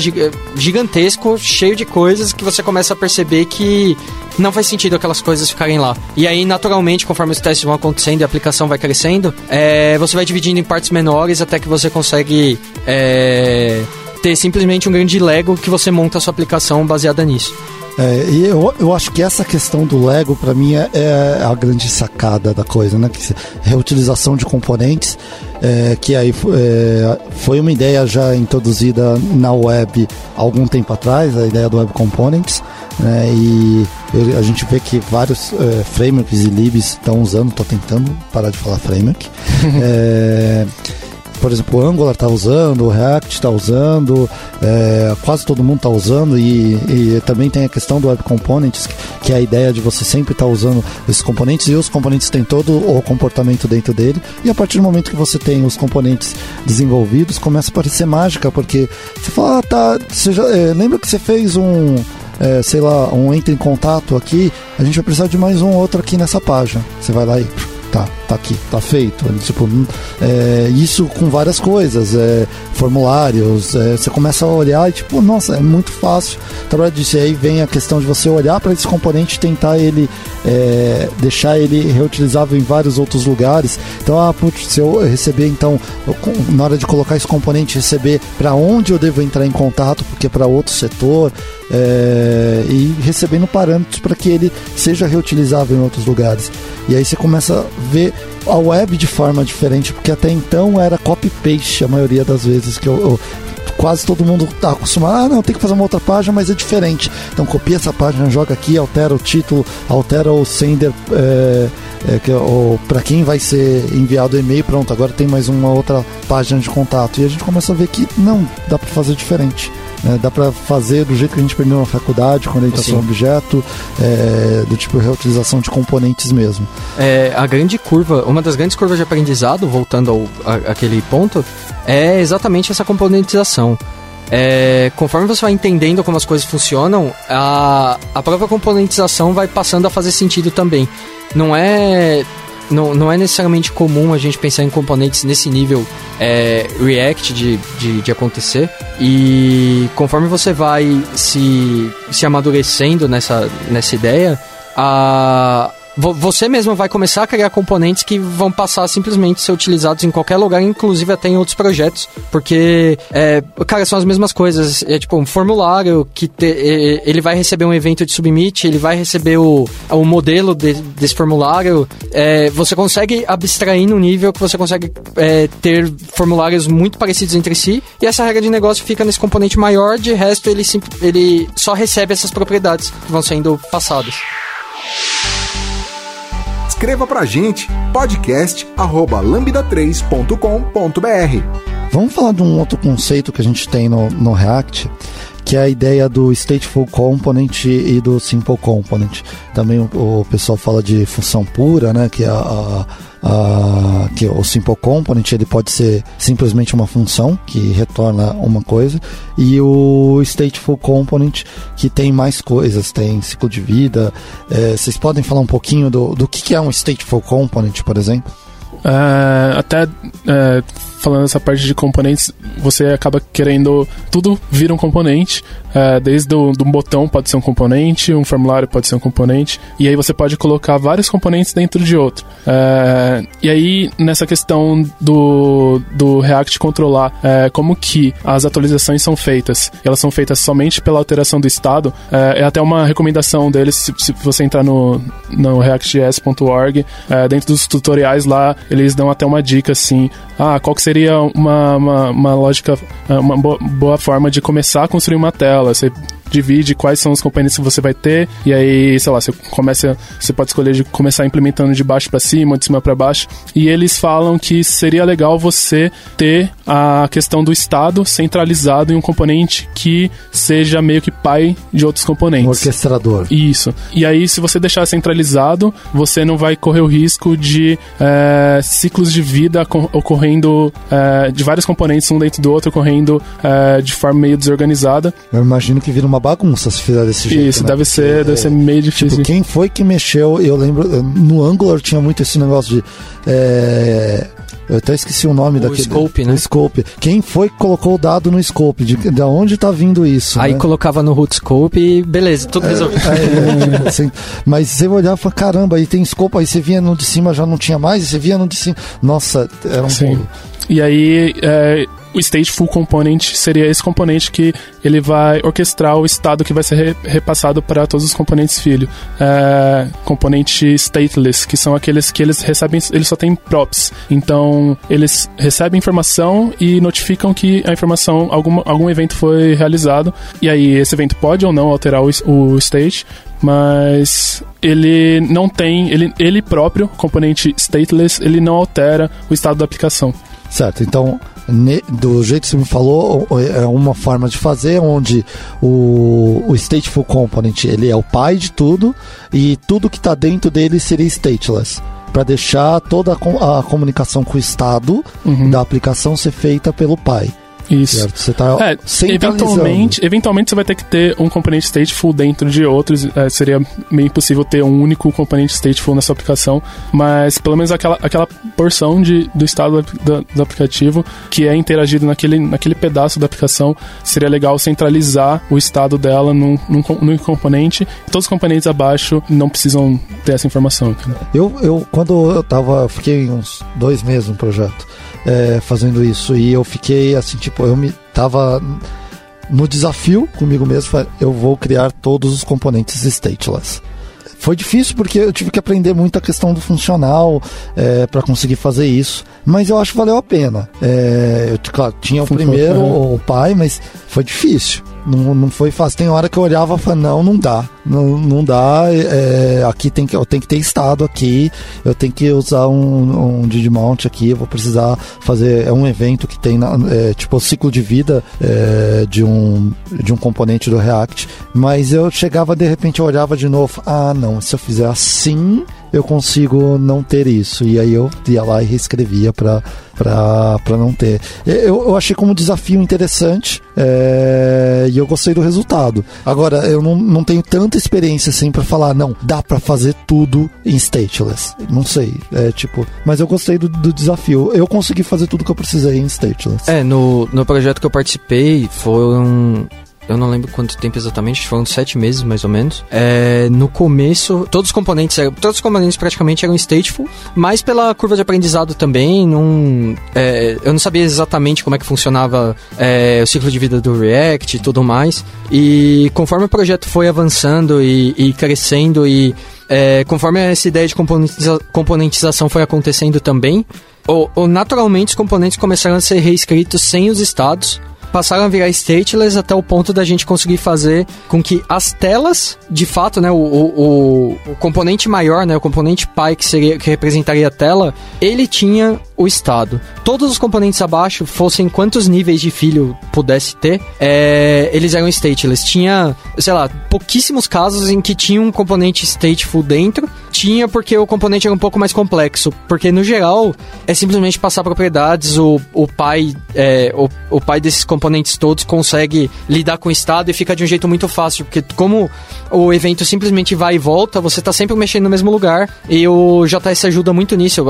gigantesco, cheio de coisas, que você começa a perceber que não faz sentido aquelas coisas ficarem lá. E aí, naturalmente, conforme os testes vão acontecendo e a aplicação vai crescendo, é, você vai dividindo em partes menores até que você consegue é, ter simplesmente um grande Lego que você monta a sua aplicação baseada nisso. É, e eu, eu acho que essa questão do Lego, para mim, é, é, a grande sacada da coisa, né? Que, reutilização de componentes, é, que aí é, foi uma ideia já introduzida na web algum tempo atrás, a ideia do Web Components, né? E eu, a gente vê que vários é, frameworks e libs estão usando, estou tentando parar de falar framework. por exemplo, o Angular está usando, o React está usando, é, quase todo mundo está usando e, e, também tem a questão do Web Components, que é a ideia de você sempre estar tá usando esses componentes e os componentes têm todo o comportamento dentro dele e a partir do momento que você tem os componentes desenvolvidos, começa a parecer mágica, porque você fala, ah, tá, você já, é, lembra que você fez um é, sei lá, um entra em contato aqui, a gente vai precisar de mais um outro aqui nessa página. Você vai lá e tá, tá aqui, tá feito. Tipo, é, isso com várias coisas. É, formulários. É, você começa a olhar e tipo, nossa, é muito fácil trabalhar disso. E aí vem a questão de você olhar para esse componente e tentar ele é, deixar ele reutilizável em vários outros lugares. Então, ah, putz, se eu receber então na hora de colocar esse componente receber para onde eu devo entrar em contato, porque é para outro setor é, e recebendo parâmetros para que ele seja reutilizável em outros lugares. E aí você começa ver a web de forma diferente, porque até então era copy-paste a maioria das vezes que eu, eu quase todo mundo está acostumado, ah, não, tem que fazer uma outra página, mas é diferente. Então copia essa página, joga aqui, altera o título, altera o sender é, é, que, para quem vai ser enviado o e-mail, pronto, agora tem mais uma outra página de contato. E a gente começa a ver que não, dá para fazer diferente. É, dá para fazer do jeito que a gente aprendeu na faculdade, com orientação objeto, é, do tipo reutilização de componentes mesmo. É, a grande curva, uma das grandes curvas de aprendizado, voltando ao a, aquele ponto, é exatamente essa componentização. É, conforme você vai entendendo como as coisas funcionam, a, a própria componentização vai passando a fazer sentido também. Não é não, não é necessariamente comum a gente pensar em componentes nesse nível é, React de, de, de, acontecer. E conforme você vai se, se amadurecendo nessa, nessa ideia, a, você mesmo vai começar a criar componentes que vão passar simplesmente a ser utilizados em qualquer lugar, inclusive até em outros projetos, porque, é, cara, são as mesmas coisas. É tipo um formulário que te, ele vai receber um evento de submit, ele vai receber o, o modelo de, desse formulário. É, você consegue abstrair no nível que você consegue é, ter formulários muito parecidos entre si, e essa regra de negócio fica nesse componente maior, de resto ele, ele só recebe essas propriedades que vão sendo passadas escreva pra gente podcast@lambda3.com.br. Vamos falar de um outro conceito que a gente tem no, no React, que é a ideia do stateful component e do simple component. Também o, o pessoal fala de função pura, né, que é a, a Uh, que o simple component ele pode ser simplesmente uma função que retorna uma coisa. E o stateful component que tem mais coisas tem ciclo de vida. É, vocês podem falar um pouquinho do, do que, é um stateful component por exemplo? Uh, até uh, falando essa parte de componentes, você acaba querendo. Tudo vira um componente. É, desde o do botão pode ser um componente, um formulário pode ser um componente. E aí você pode colocar vários componentes dentro de outro. É, e aí, nessa questão do, do React controlar é, como que as atualizações são feitas, elas são feitas somente pela alteração do estado, é, é até uma recomendação deles, se, se você entrar no, no reactjs.org, é, dentro dos tutoriais lá, eles dão até uma dica assim, ah, qual que seria uma, uma, uma lógica, uma boa, forma de começar a construir uma tela. Você divide quais são os componentes que você vai ter e aí, sei lá, você começa, você pode escolher de começar implementando de baixo para cima, de cima para baixo. E eles falam que seria legal você ter a questão do estado centralizado em um componente que seja meio que pai de outros componentes. Orquestrador. Isso. E aí, se você deixar centralizado, você não vai correr o risco de é, ciclos de vida ocorrendo é, de vários componentes um dentro do outro, ocorrendo é, de forma meio desorganizada. Eu imagino que vira uma bagunça se fizer desse jeito. Isso, né? deve ser, deve ser meio tipo, difícil. Tipo, quem foi que mexeu? Eu lembro, no Angular tinha muito esse negócio de. É, eu até esqueci o nome o daquele. Scope, né? O scope. Quem foi que colocou o dado no scope? De, de onde está vindo isso? Aí né? colocava no root scope e beleza, tudo é, resolvido. É, assim, mas você olhava e falava, caramba, aí tem scope, aí você via no de cima já não tinha mais, e você via no de cima. Nossa, era um Sim. E aí, é, o stateful component seria esse componente que ele vai orquestrar o estado que vai ser re repassado para todos os componentes filho. É, componente stateless, que são aqueles que eles recebem, eles só têm props. Então, eles recebem informação e notificam que a informação, algum, algum evento foi realizado. E aí, esse evento pode ou não alterar o, o state, mas ele não tem, ele, ele próprio, componente stateless, ele não altera o estado da aplicação. Certo, então do jeito que você me falou, é uma forma de fazer onde o, o stateful component ele é o pai de tudo e tudo que está dentro dele seria stateless para deixar toda a, comunicação com o estado uhum. da aplicação ser feita pelo pai. Isso. Certo? Você tá É, eventualmente, eventualmente você vai ter que ter um componente stateful dentro de outros. É, seria meio impossível ter um único componente stateful nessa aplicação, mas pelo menos aquela, aquela porção de, do estado do, do aplicativo que é interagido naquele, naquele pedaço da aplicação, seria legal centralizar o estado dela num, num, num componente. Todos os componentes abaixo não precisam ter essa informação. Eu, eu, quando eu tava, fiquei uns dois meses no projeto é, fazendo isso e eu fiquei assim, tipo, eu me tava no desafio comigo mesmo, eu vou criar todos os componentes stateless. Foi difícil porque eu tive que aprender muito a questão do funcional para conseguir fazer isso, mas eu acho que valeu a pena. É, eu, claro, tinha o primeiro, o pai, mas foi difícil. Não, não foi fácil. Tem hora que eu olhava e falava, não, não dá. Não, não dá. é, aqui tem que, eu tenho que ter estado aqui. Eu tenho que usar um, um Digimount aqui. Eu vou precisar fazer. É um evento que tem na- é, tipo o ciclo de vida é, de, um, de um componente do React. Mas eu chegava, de repente, eu olhava de novo. Ah, não, se eu fizer assim, eu consigo não ter isso. E aí eu ia lá e reescrevia para para não ter. Eu, eu achei como desafio interessante é, e eu gostei do resultado. Agora, eu não, não tenho tanta experiência assim para falar, não, dá para fazer tudo em stateless. Não sei, é tipo, mas eu gostei do, do desafio. Eu consegui fazer tudo que eu precisei em stateless. É, no, no projeto que eu participei foram. Eu não lembro quanto tempo exatamente, foram sete meses mais ou menos. É, no começo, todos os componentes eram, todos os componentes praticamente eram stateful, mas pela curva de aprendizado também, é, eu não sabia exatamente como é que funcionava é, o ciclo de vida do React e tudo mais. E conforme o projeto foi avançando e, e crescendo e é, conforme essa ideia de componentiza- componentização foi acontecendo também, o, o- naturalmente os componentes começaram a ser reescritos sem os estados, passaram a virar stateless até o ponto da gente conseguir fazer com que as telas, de fato, né, o, o, o- componente maior, né, o componente pai que seria que representaria a tela, ele tinha o estado. Todos os componentes abaixo, fossem quantos níveis de filho pudesse ter, é, eles eram stateless. Tinha, sei lá, pouquíssimos casos em que tinha um componente stateful dentro. Tinha porque o componente era um pouco mais complexo. Porque no geral é simplesmente passar propriedades. O, o pai é, o, o pai desses componentes todos consegue lidar com o estado e fica de um jeito muito fácil. Porque como o evento simplesmente vai e volta, você tá sempre mexendo no mesmo lugar. E o JS ajuda muito nisso,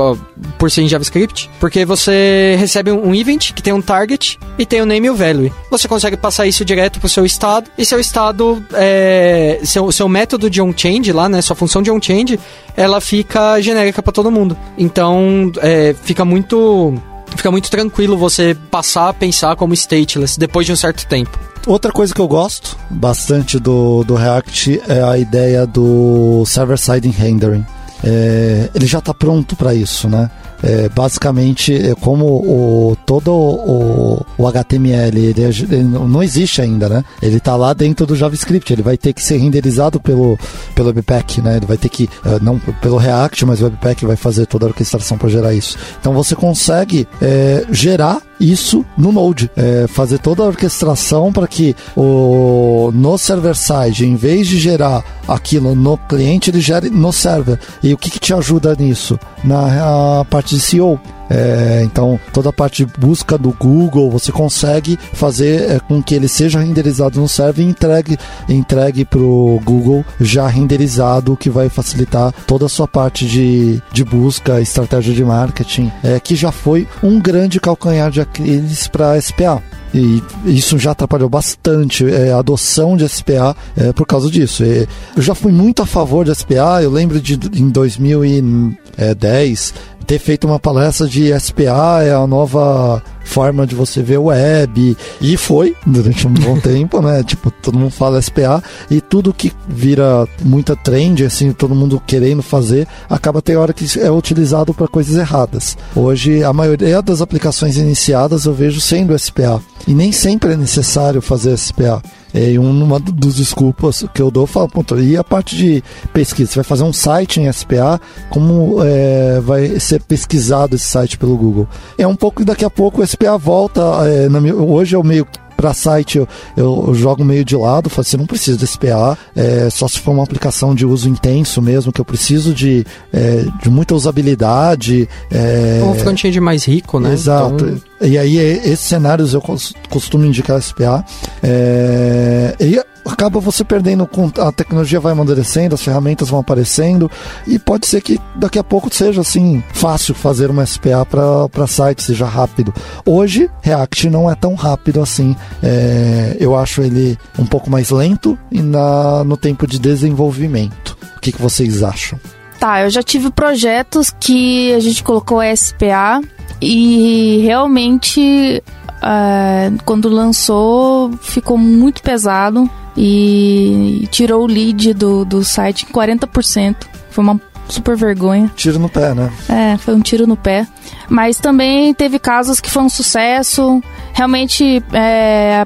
por ser em JavaScript. Porque você recebe um event que tem um target e tem o name e o value. Você consegue passar isso direto pro seu estado. E seu estado, é, seu, seu método de onChange lá, né? Sua função de onChange, ela fica genérica para todo mundo. Então, é, fica muito... Fica muito tranquilo você passar a pensar como stateless depois de um certo tempo. Outra coisa que eu gosto bastante do, do React é a ideia do server-side rendering. É, ele já está pronto para isso, né? É, basicamente, é como o, todo o, o HTML ele, é- ele não existe ainda, né? Ele está lá dentro do JavaScript. Ele vai ter que ser renderizado pelo, pelo Webpack, né? Ele vai ter que, eh, não pelo React, mas o Webpack vai fazer toda a orquestração para gerar isso. Então você consegue eh, gerar isso no Node, é, fazer toda a orquestração para que o no server side, em vez de gerar aquilo no cliente, ele gere no server. E o que, que te ajuda nisso? Na parte de SEO. É, então, toda a parte de busca do Google, você consegue fazer é, com que ele seja renderizado no server e entregue, entregue para o Google já renderizado, o que vai facilitar toda a sua parte de, de busca, estratégia de marketing, é, que já foi um grande calcanhar de Aquiles para SPA. E isso já atrapalhou bastante é, a adoção de SPA é, por causa disso. E eu já fui muito a favor de SPA, eu lembro de em 2010 ter feito uma palestra de SPA é a nova forma de você ver web e foi durante um bom tempo, né? Tipo, todo mundo fala SPA e tudo que vira muita trend, assim, todo mundo querendo fazer, acaba ter hora que é utilizado para coisas erradas. Hoje, a maioria das aplicações iniciadas eu vejo sendo SPA e nem sempre é necessário fazer SPA. E uma dos desculpas que eu dou, eu falo, e a parte de pesquisa? Você vai fazer um site em SPA, como é, vai ser pesquisado esse site pelo Google? É um pouco, daqui a pouco o SPA volta, é, na hoje eu meio para site eu, eu, eu jogo meio de lado, falo assim, não preciso de SPA, é, só se for uma aplicação de uso intenso mesmo, que eu preciso de, é, de muita usabilidade. É, Um front-end mais rico, né? Exato. Então, e aí esses cenários eu costumo indicar SPA. É, e acaba você perdendo, a tecnologia vai amadurecendo, as ferramentas vão aparecendo e pode ser que daqui a pouco seja assim fácil fazer uma SPA para site, seja rápido. Hoje, React não é tão rápido assim. É, eu acho ele um pouco mais lento e na, no tempo de desenvolvimento. O que, que vocês acham? Tá, eu já tive projetos que a gente colocou SPA e realmente uh, quando lançou ficou muito pesado e tirou o lead do, do site em 40%. Foi uma super vergonha. Tiro no pé, né? É, foi um tiro no pé. Mas também teve casos que foi um sucesso. Realmente, é,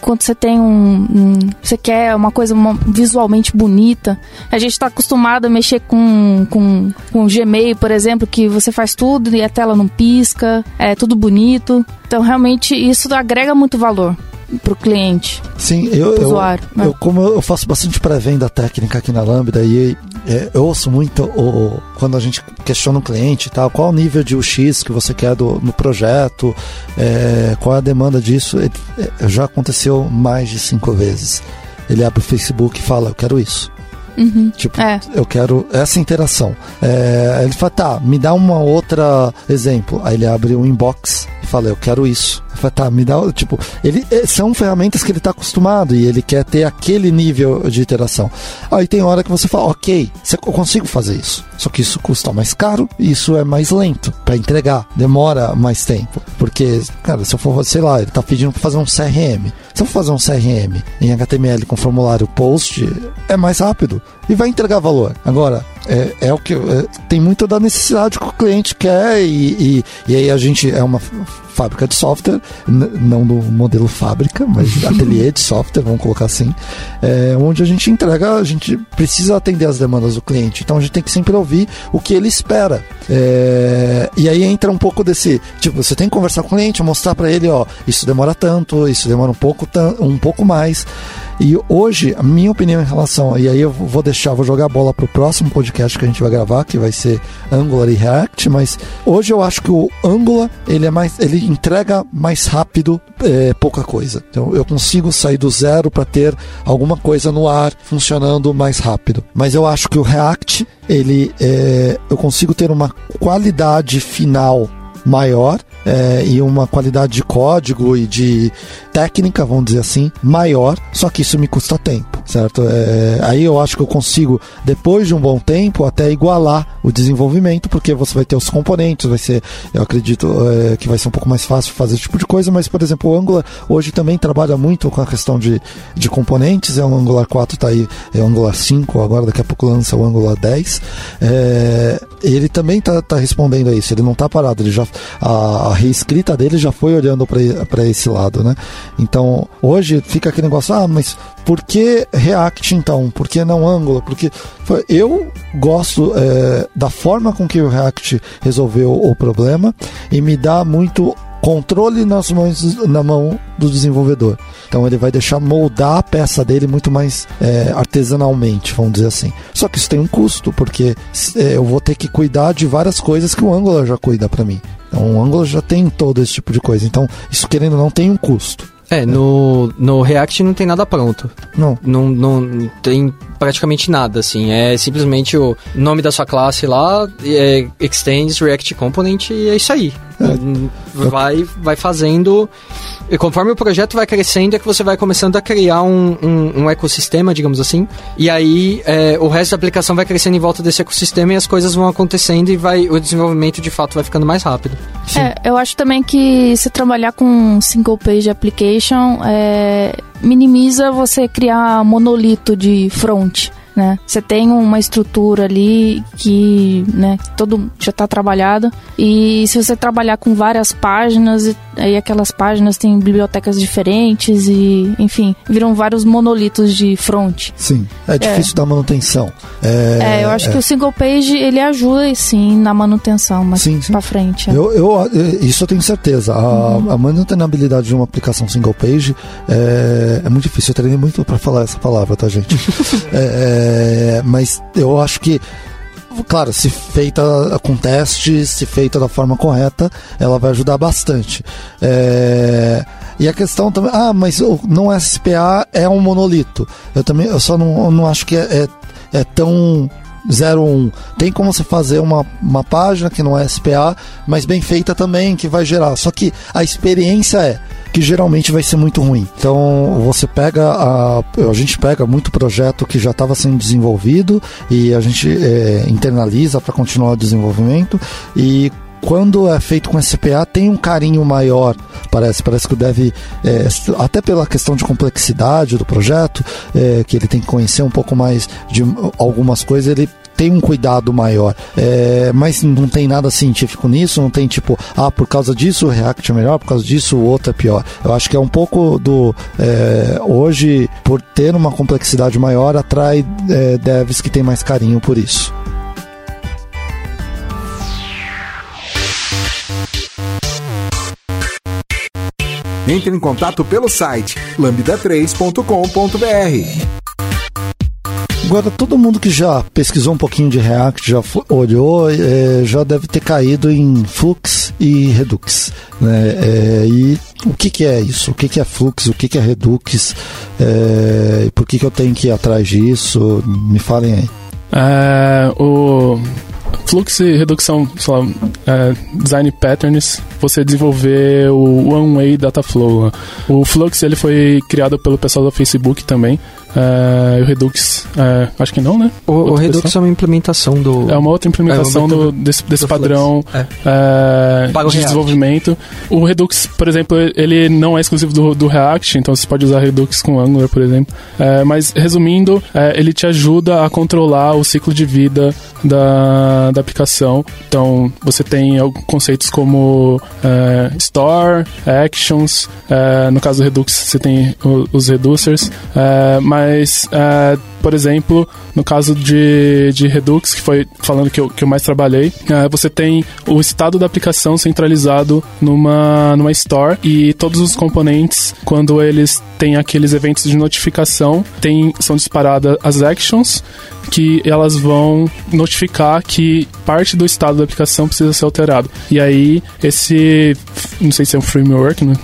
quando você tem um, um, você quer uma coisa visualmente bonita. A gente está acostumado a mexer com, com, com Gmail, por exemplo, que você faz tudo e a tela não pisca, é tudo bonito. Então realmente isso agrega muito valor para o cliente. Sim, eu, eu, usuário, né? eu, como eu faço bastante pré-venda técnica aqui na Lambda e é, eu ouço muito o, quando a gente questiona o cliente tal, qual o nível de UX que você quer do, no projeto, é, qual é a demanda disso. É, já aconteceu mais de cinco vezes. Ele abre o Facebook e fala, eu quero isso. Uhum. Tipo, é. eu quero essa interação. É, ele fala, tá, me dá uma outra exemplo. Aí ele abre um inbox e fala, eu quero isso. Tá, me dá. Tipo, ele, é, são ferramentas que ele está acostumado e ele quer ter aquele nível de interação. Aí tem hora que você fala, ok, eu consigo fazer isso. Só que isso custa mais caro e isso é mais lento para entregar, demora mais tempo. Porque, cara, se eu for, sei lá, ele está pedindo para fazer um CRM. Se eu for fazer um CRM em HTML com formulário post, é mais rápido e vai entregar valor. Agora, é, é o que é, tem muito da necessidade que o cliente quer e, e, e aí a gente é uma fábrica de software, não do modelo fábrica, mas ateliê de software, vamos colocar assim, é, onde a gente entrega, a gente precisa atender as demandas do cliente, então a gente tem que sempre ouvir o que ele espera. É, e aí entra um pouco desse, tipo, você tem que conversar com o cliente, mostrar para ele, ó, isso demora tanto, isso demora um pouco, um pouco mais. E hoje, a minha opinião em relação, e aí eu vou deixar, vou jogar a bola pro próximo podcast que a gente vai gravar, que vai ser Angular e React, mas hoje eu acho que o Angular, ele é mais, ele entrega mais rápido é, pouca coisa. Então eu consigo sair do zero para ter alguma coisa no ar funcionando mais rápido. Mas eu acho que o React, ele é, eu consigo ter uma qualidade final maior é, e uma qualidade de código e de técnica, vamos dizer assim, maior, só que isso me custa tempo, certo? É, aí eu acho que eu consigo, depois de um bom tempo, até igualar o desenvolvimento, porque você vai ter os componentes, vai ser, eu acredito é, que vai ser um pouco mais fácil fazer esse tipo de coisa, mas, por exemplo, o Angular hoje também trabalha muito com a questão de, de componentes, é o Angular 4 tá aí, é o Angular 5, agora daqui a pouco lança o Angular 10, é, ele também tá, tá respondendo a isso, ele não tá parado, ele já, a, a reescrita dele já foi olhando para esse lado, né? Então, hoje fica aquele negócio, ah, mas por que React então? Por que não Angular? Porque eu gosto é, da forma com que o React resolveu o problema e me dá muito controle nas mãos, na mão do desenvolvedor. Então ele vai deixar moldar a peça dele muito mais é, artesanalmente, vamos dizer assim. Só que isso tem um custo, porque é, eu vou ter que cuidar de várias coisas que o Angular já cuida para mim. Então o Angular já tem todo esse tipo de coisa. Então isso querendo ou não tem um custo. É, no, no React não tem nada pronto. Não. Não, não tem praticamente nada, assim. É simplesmente o nome da sua classe lá, é extends React Component e é isso aí. Vai, vai fazendo e conforme o projeto vai crescendo, é que você vai começando a criar um, um, um ecossistema, digamos assim. E aí é, o resto da aplicação vai crescendo em volta desse ecossistema e as coisas vão acontecendo e vai, o desenvolvimento de fato vai ficando mais rápido. É, eu acho também que se trabalhar com single page application é, minimiza você criar monolito de front né? Você tem uma estrutura ali que, né, todo já está trabalhada e se você trabalhar com várias páginas, aí aquelas páginas têm bibliotecas diferentes e, enfim, viram vários monolitos de front. Sim, é difícil é. dar manutenção. É, é eu acho é. que o single page ele ajuda sim na manutenção, mas para frente. É. Eu, eu, isso eu tenho certeza. A, uhum. a manutenabilidade de uma aplicação single page é, é muito difícil. Eu treinei muito para falar essa palavra, tá, gente? é, é, mas eu acho que claro, se feita com testes, se feita da forma correta, ela vai ajudar bastante. É, e a questão também, ah, mas não SPA é um monolito. Eu também, eu só não, eu não acho que é, é, é tão 01. Tem como você fazer uma, uma página que não é SPA, mas bem feita também, que vai gerar. Só que a experiência é que geralmente vai ser muito ruim. Então você pega a, a gente pega muito projeto que já estava sendo desenvolvido e a gente é, internaliza para continuar o desenvolvimento e quando é feito com SPA tem um carinho maior, parece. Parece que deve, é, até pela questão de complexidade do projeto, é, que ele tem que conhecer um pouco mais de algumas coisas, ele tem um cuidado maior. É, mas não tem nada científico nisso, não tem tipo, ah, por causa disso o React é melhor, por causa disso o outro é pior. Eu acho que é um pouco do. É, hoje, por ter uma complexidade maior, atrai é, devs que tem mais carinho por isso. Entre em contato pelo site lambda3.com.br. Agora, todo mundo que já pesquisou um pouquinho de React, já olhou, é, já deve ter caído em Flux e Redux. Né? É, e o que, que é isso? O que, que é Flux? O que, que é Redux? É, por que, que eu tenho que ir atrás disso? Me falem aí. É, o Flux e redução, sei lá, é, design patterns, você desenvolver o One Way Data Flow. O Flux ele foi criado pelo pessoal do Facebook também. É, o Redux, é, acho que não, né? O, o Redux é uma implementação do. É uma outra implementação é uma do, desse, desse do padrão é. é de desenvolvimento. O Redux, por exemplo, ele não é exclusivo do, do React, então você pode usar Redux com Angular, por exemplo. É, mas, resumindo, é, ele te ajuda a controlar o ciclo de vida da, da aplicação. Então, você tem conceitos como Store, Actions. no caso do Redux, você tem os reducers. mas mas, é, por exemplo, no caso de, de Redux, que foi falando que eu, que eu mais trabalhei, é, você tem o estado da aplicação centralizado numa, numa store e todos os componentes, quando eles têm aqueles eventos de notificação, tem, são disparadas as actions que elas vão notificar que parte do estado da aplicação precisa ser alterado. E aí, esse, não sei se é um framework, né?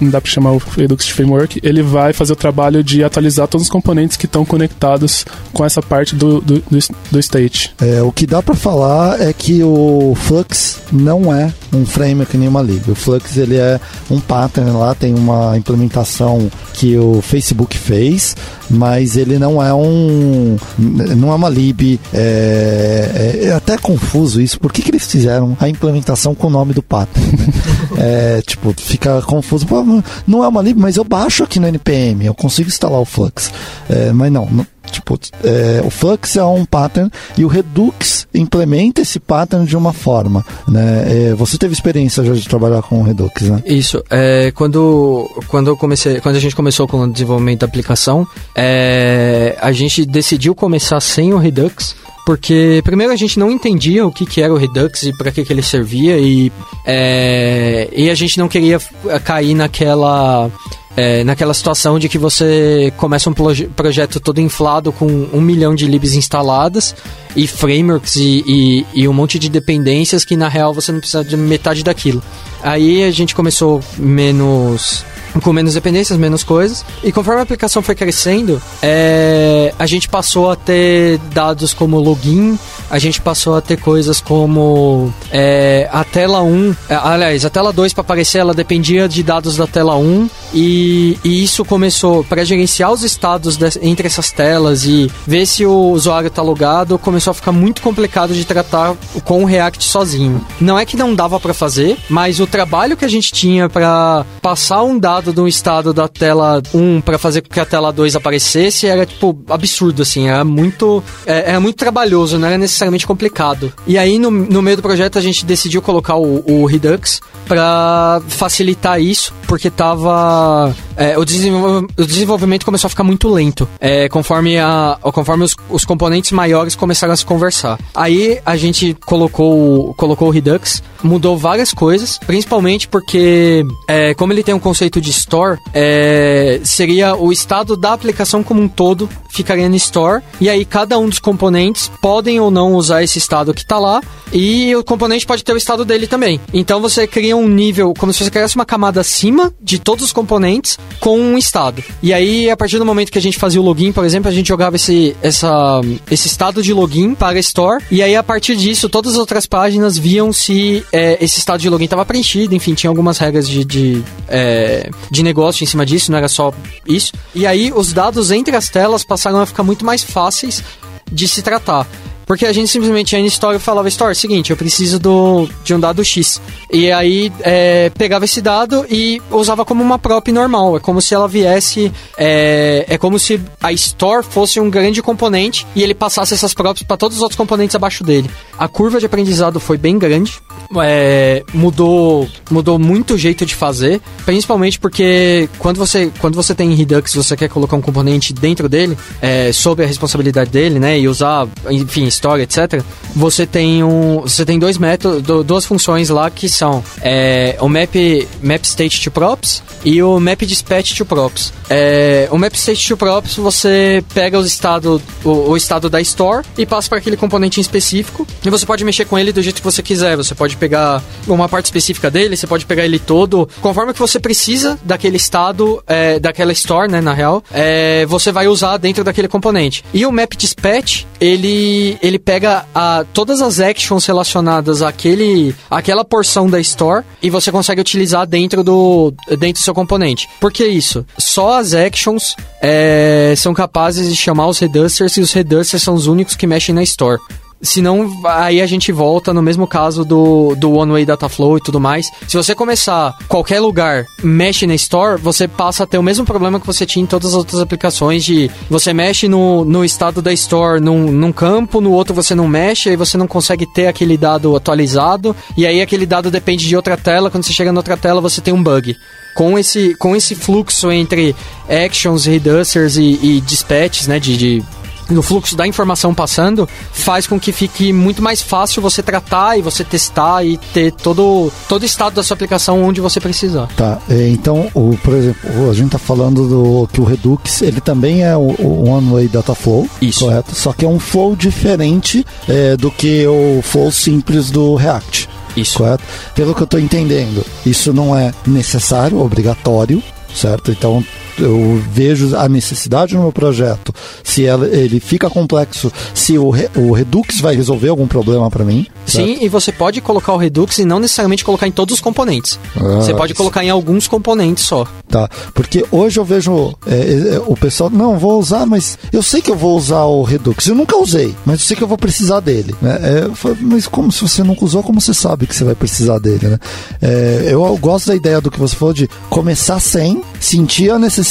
não dá para chamar o Redux de framework, ele vai fazer o trabalho de atualizar todos os componentes que estão conectados com essa parte do, do, do, state. É, o que dá para falar é que o Flux não é um framework nem uma lib. O Flux ele é um pattern lá, tem uma implementação que o Facebook fez, mas ele não é um não é uma lib. É, é, até confuso isso. Por que, que eles fizeram a implementação com o nome do pattern? Né? é, tipo, fica confuso. Pô, não é uma lib, mas eu baixo aqui no npm, eu consigo instalar o Flux. É, mas não, não Tipo, é, o Flux é um pattern e o Redux implementa esse pattern de uma forma, né? É, você teve experiência já de trabalhar com o Redux, né? Isso. É, quando, quando eu comecei, quando a gente começou com o desenvolvimento da aplicação, é, a gente decidiu começar sem o Redux porque primeiro a gente não entendia o que, que era o Redux e para que, que ele servia e, é, e a gente não queria cair naquela é, naquela situação de que você começa um projeto todo inflado com um milhão de libs instaladas e frameworks e, e, e, um monte de dependências que na real você não precisa de metade daquilo. Aí a gente começou menos com menos dependências, menos coisas. E conforme a aplicação foi crescendo, é, a gente passou a ter dados como login, a gente passou a ter coisas como é, a tela 1, é, aliás, a tela 2 para aparecer, ela dependia de dados da tela 1 e, e isso começou para gerenciar os estados de, entre essas telas e ver se o usuário está logado, começou a ficar muito complicado de tratar com o React sozinho. Não é que não dava para fazer, mas o trabalho que a gente tinha para passar um dado de um estado da tela 1 para fazer com que a tela 2 aparecesse era tipo absurdo assim, era muito é, era muito trabalhoso, não era necessariamente complicado. E aí no, no meio do projeto a gente decidiu colocar o, o Redux para facilitar isso, porque tava é, o, desenvolvimento, o, desenvolvimento começou a ficar muito lento, é, conforme, a, conforme os, os, componentes maiores começaram a se conversar. Aí a gente colocou, colocou o Redux, mudou várias coisas, principalmente porque, é, como ele tem um conceito de store, é, seria o estado da aplicação como um todo ficaria no store, e aí cada um dos componentes podem ou não usar esse estado que está lá e o componente pode ter o estado dele também. Então você cria um nível, como se você criasse uma camada acima de todos os componentes com um estado. E aí, a partir do momento que a gente fazia o login, por exemplo, a gente jogava esse, essa, esse estado de login para Store. E aí, a partir disso, todas as outras páginas viam se é, esse estado de login estava preenchido. Enfim, tinha algumas regras de, de, é, de negócio em cima disso, não era só isso. E aí, os dados entre as telas passaram a ficar muito mais fáceis de se tratar. Porque a gente simplesmente ia em Store e falava, Store, seguinte, eu preciso do, de um dado X. E aí é, pegava esse dado e usava como uma prop normal. É como se ela viesse. É, é como se a Store fosse um grande componente e ele passasse essas props para todos os outros componentes abaixo dele. A curva de aprendizado foi bem grande. É, mudou mudou muito o jeito de fazer, principalmente porque quando você quando você tem Redux, você quer colocar um componente dentro dele, é, sob a responsabilidade dele, né, e usar, enfim, história, etc. Você tem um, você tem dois métodos, duas funções lá que são é, o map map state to props e o map dispatch to props. É, o map state to props você pega os estado, o, o estado da store e passa para aquele componente em específico e você pode mexer com ele do jeito que você quiser. Você pode pegar uma parte específica dele, você pode pegar ele todo, conforme que você precisa daquele estado, é, daquela store, né, na real, é, você vai usar dentro daquele componente. E o map dispatch, ele, ele pega a, todas as actions relacionadas àquele, àquela porção da store e você consegue utilizar dentro do, dentro do seu componente. Por que isso? Só as actions é, são capazes de chamar os redusters e os redusters são os únicos que mexem na store. Senão, aí a gente volta no mesmo caso do, do One Way Data Flow e tudo mais. Se você começar qualquer lugar, mexe na Store, você passa a ter o mesmo problema que você tinha em todas as outras aplicações de você mexe no, no estado da Store num, num campo, no outro você não mexe, aí você não consegue ter aquele dado atualizado, e aí aquele dado depende de outra tela, quando você chega na outra tela você tem um bug com esse, com esse fluxo entre actions, redusters e, e dispatches, né, de, de no fluxo da informação passando, faz com que fique muito mais fácil você tratar e você testar e ter todo, todo o estado da sua aplicação onde você precisar. Tá, é, então, o, por exemplo, a gente está falando do que o Redux, ele também é o, o One Way Data Flow, Isso. correto? Só que é um flow diferente é, do que o flow simples do React. Isso. Correto? Pelo que eu estou entendendo, isso não é necessário, obrigatório, certo? Então eu vejo a necessidade no meu projeto, se ele fica complexo, se o, re, o Redux vai resolver algum problema para mim. Certo? Sim, e você pode colocar o Redux e não necessariamente colocar em todos os componentes. Ah, você pode colocar em alguns componentes só. Tá, porque hoje eu vejo é, é, o pessoal, não, vou usar, mas eu sei que eu vou usar o Redux. Eu nunca usei, mas eu sei que eu vou precisar dele. Né? É, mas como se você nunca usou, como você sabe que você vai precisar dele, né? É, eu, eu gosto da ideia do que você falou de começar sem, sentir a necessidade,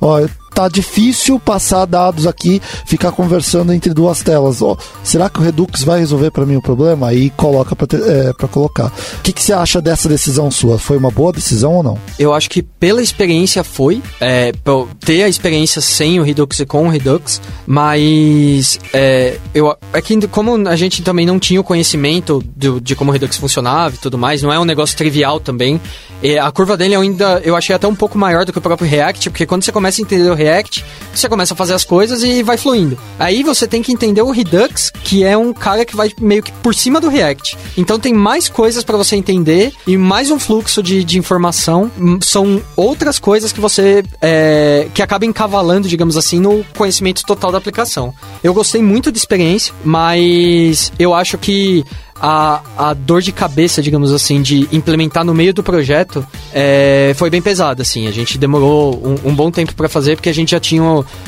ó, tá difícil passar dados aqui, ficar conversando entre duas telas. Ó, será que o Redux vai resolver para mim o problema? Aí coloca para é, colocar. O que, que você acha dessa decisão sua? Foi uma boa decisão ou não? Eu acho que pela experiência foi, é, ter a experiência sem o Redux e com o Redux, mas é, eu, é que como a gente também não tinha o conhecimento do, de como o Redux funcionava e tudo mais, não é um negócio trivial também, é, a curva dele ainda, eu achei até um pouco maior do que o próprio React, porque quando você começa a entender o React, você começa a fazer as coisas e vai fluindo. Aí você tem que entender o Redux, que é um cara que vai meio que por cima do React. Então tem mais coisas para você entender e mais um fluxo de, de informação. São outras coisas que você é, que acaba encavalando, digamos assim, no conhecimento total da aplicação. Eu gostei muito da experiência, mas eu acho que a, a dor de cabeça, digamos assim, de implementar no meio do projeto é, foi bem pesada, assim. A gente demorou um, um bom tempo para fazer porque a gente já tinha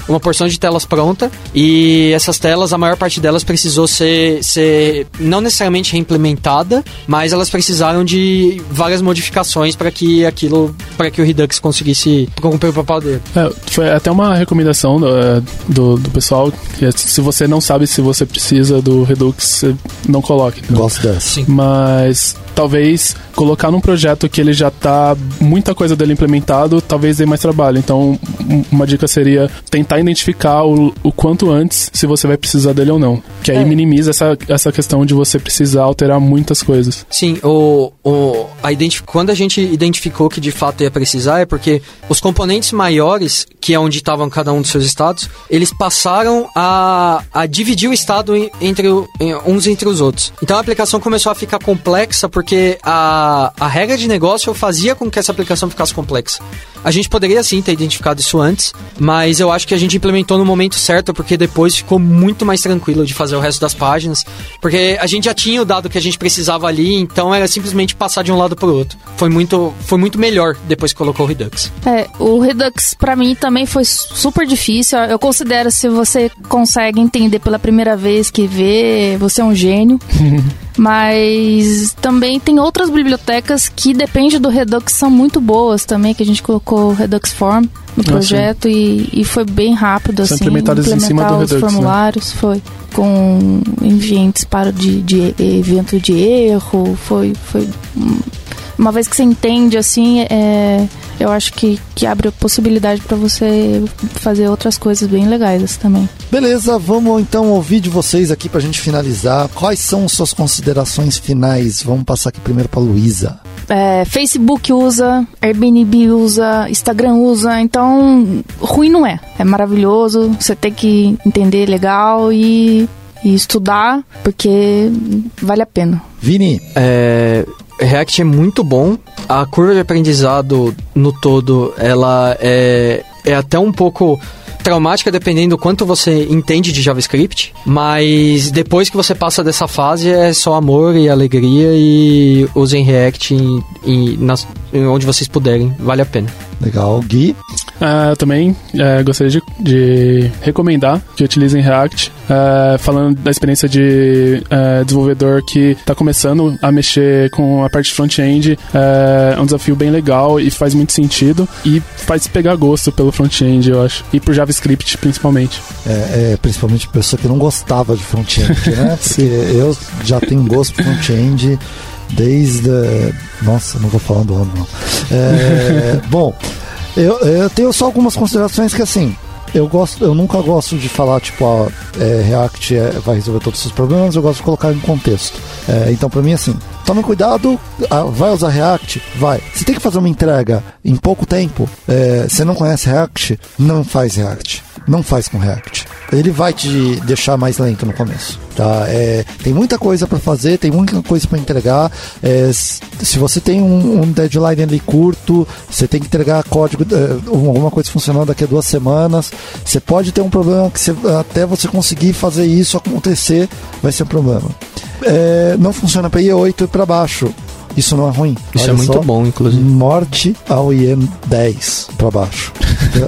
uma porção de telas pronta e essas telas, a maior parte delas precisou ser, ser não necessariamente reimplementada, mas elas precisaram de várias modificações para que aquilo, para que o Redux conseguisse cumprir o papel dele. É, foi até uma recomendação do, é, do, do pessoal é, se você não sabe se você precisa do Redux, não coloque. né? Dessa. Sim. Mas talvez colocar num projeto que ele já tá muita coisa dele implementado, talvez dê mais trabalho. Então, um- uma dica seria tentar identificar o, o quanto antes se você vai precisar dele ou não. Que aí É. minimiza essa, essa questão de você precisar alterar muitas coisas. Sim, o, o, a identif- quando a gente identificou que de fato ia precisar é porque os componentes maiores que é onde estavam cada um dos seus estados, eles passaram a, a dividir o estado entre uns entre os outros. Então a aplicação começou a ficar complexa porque a, a regra de negócio fazia com que essa aplicação ficasse complexa. A gente poderia sim ter identificado isso antes, mas eu acho que a gente implementou no momento certo porque depois ficou muito mais tranquilo de fazer o resto das páginas, porque a gente já tinha o dado que a gente precisava ali, então era simplesmente passar de um lado para o outro. Foi muito, foi muito melhor depois que colocou o Redux. É, o Redux para mim também foi super difícil. Eu considero se você consegue entender pela primeira vez que vê, você é um gênio. Mas também tem outras bibliotecas que depende do Redux são muito boas também, que a gente colocou o Redux Form no ah, projeto e, e, foi bem rápido São assim, implementar em cima do os Redux, né? formulários, né? foi com ambientes para de, de evento de erro, foi foi uma vez que você entende assim, é, eu acho que, que abre a possibilidade para você fazer outras coisas bem legais também. Beleza, vamos então ouvir de vocês aqui para a gente finalizar. Quais são suas considerações finais? Vamos passar aqui primeiro para Luísa. É, Facebook usa, Airbnb usa, Instagram usa, então ruim não é. É maravilhoso, você tem que entender legal e, e estudar, porque vale a pena. Vini, é, React é muito bom. A curva de aprendizado no todo, ela é, é até um pouco traumática dependendo do quanto você entende de JavaScript, mas depois que você passa dessa fase é só amor e alegria e usem React em, em, nas, em onde vocês puderem, vale a pena. Legal, Gui? Uh, eu também uh, gostaria de, de, recomendar que utilizem React, uh, falando da experiência de desenvolvedor que está começando a mexer com a parte front-end. é um desafio bem legal e faz muito sentido e faz pegar gosto pelo front-end, eu acho, e por JavaScript principalmente. É, é principalmente pessoa que não gostava de front-end, né? Porque eu já tenho gosto por front-end desde. Nossa, não vou falar do ano, não. É, bom. Eu, eu tenho só algumas considerações que assim, eu gosto, eu nunca gosto de falar tipo, ó, é, React é, vai resolver todos os seus problemas, eu gosto de colocar em contexto. É, então, para mim, assim, tome cuidado, ah, vai usar React? Vai. Você tem que fazer uma entrega em pouco tempo, é, você não conhece React? Não faz React. Não faz com React ele vai te deixar mais lento no começo. Tá? É, tem muita coisa para fazer, tem muita coisa para entregar. É, se você tem um, um, deadline ali curto, você tem que entregar código, é, alguma coisa funcionando daqui a duas semanas. Você pode ter um problema que você, até você conseguir fazer isso acontecer, vai ser um problema. É, não funciona para IE8 e para baixo. Isso não é ruim. Isso Olha é muito só, bom, inclusive. Morte ao IE 10 para baixo.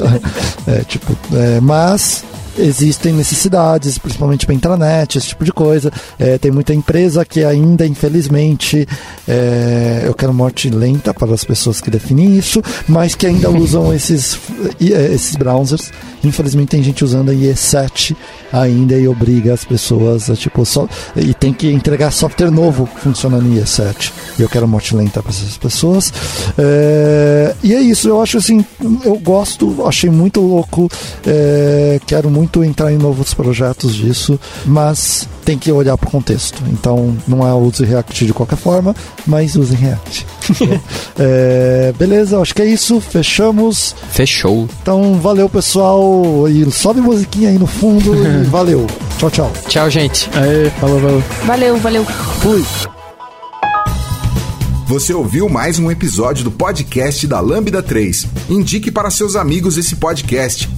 é, tipo, é, mas existem necessidades, principalmente para intranet, esse tipo de coisa. É, tem muita empresa que ainda, infelizmente, é, eu quero morte lenta para as pessoas que definem isso, mas que ainda usam esses, é, esses browsers. Infelizmente tem gente usando a IE7 ainda e obriga as pessoas a tipo só e tem que entregar software novo funcionando em IE7. E eu quero morte lenta para essas pessoas. É, e é isso, eu acho assim, eu gosto, achei muito louco, é, quero muito entrar em novos projetos disso, mas tem que olhar para o contexto. Então, não é use React de qualquer forma, mas use React. é, beleza, acho que é isso. Fechamos. Fechou. Então, valeu, pessoal. E sobe musiquinha aí no fundo e valeu. Tchau, tchau. Tchau, gente. Aê, falou, valeu. Valeu, valeu. Fui. Você ouviu mais um episódio do podcast da Lambda 3. Indique para seus amigos esse podcast.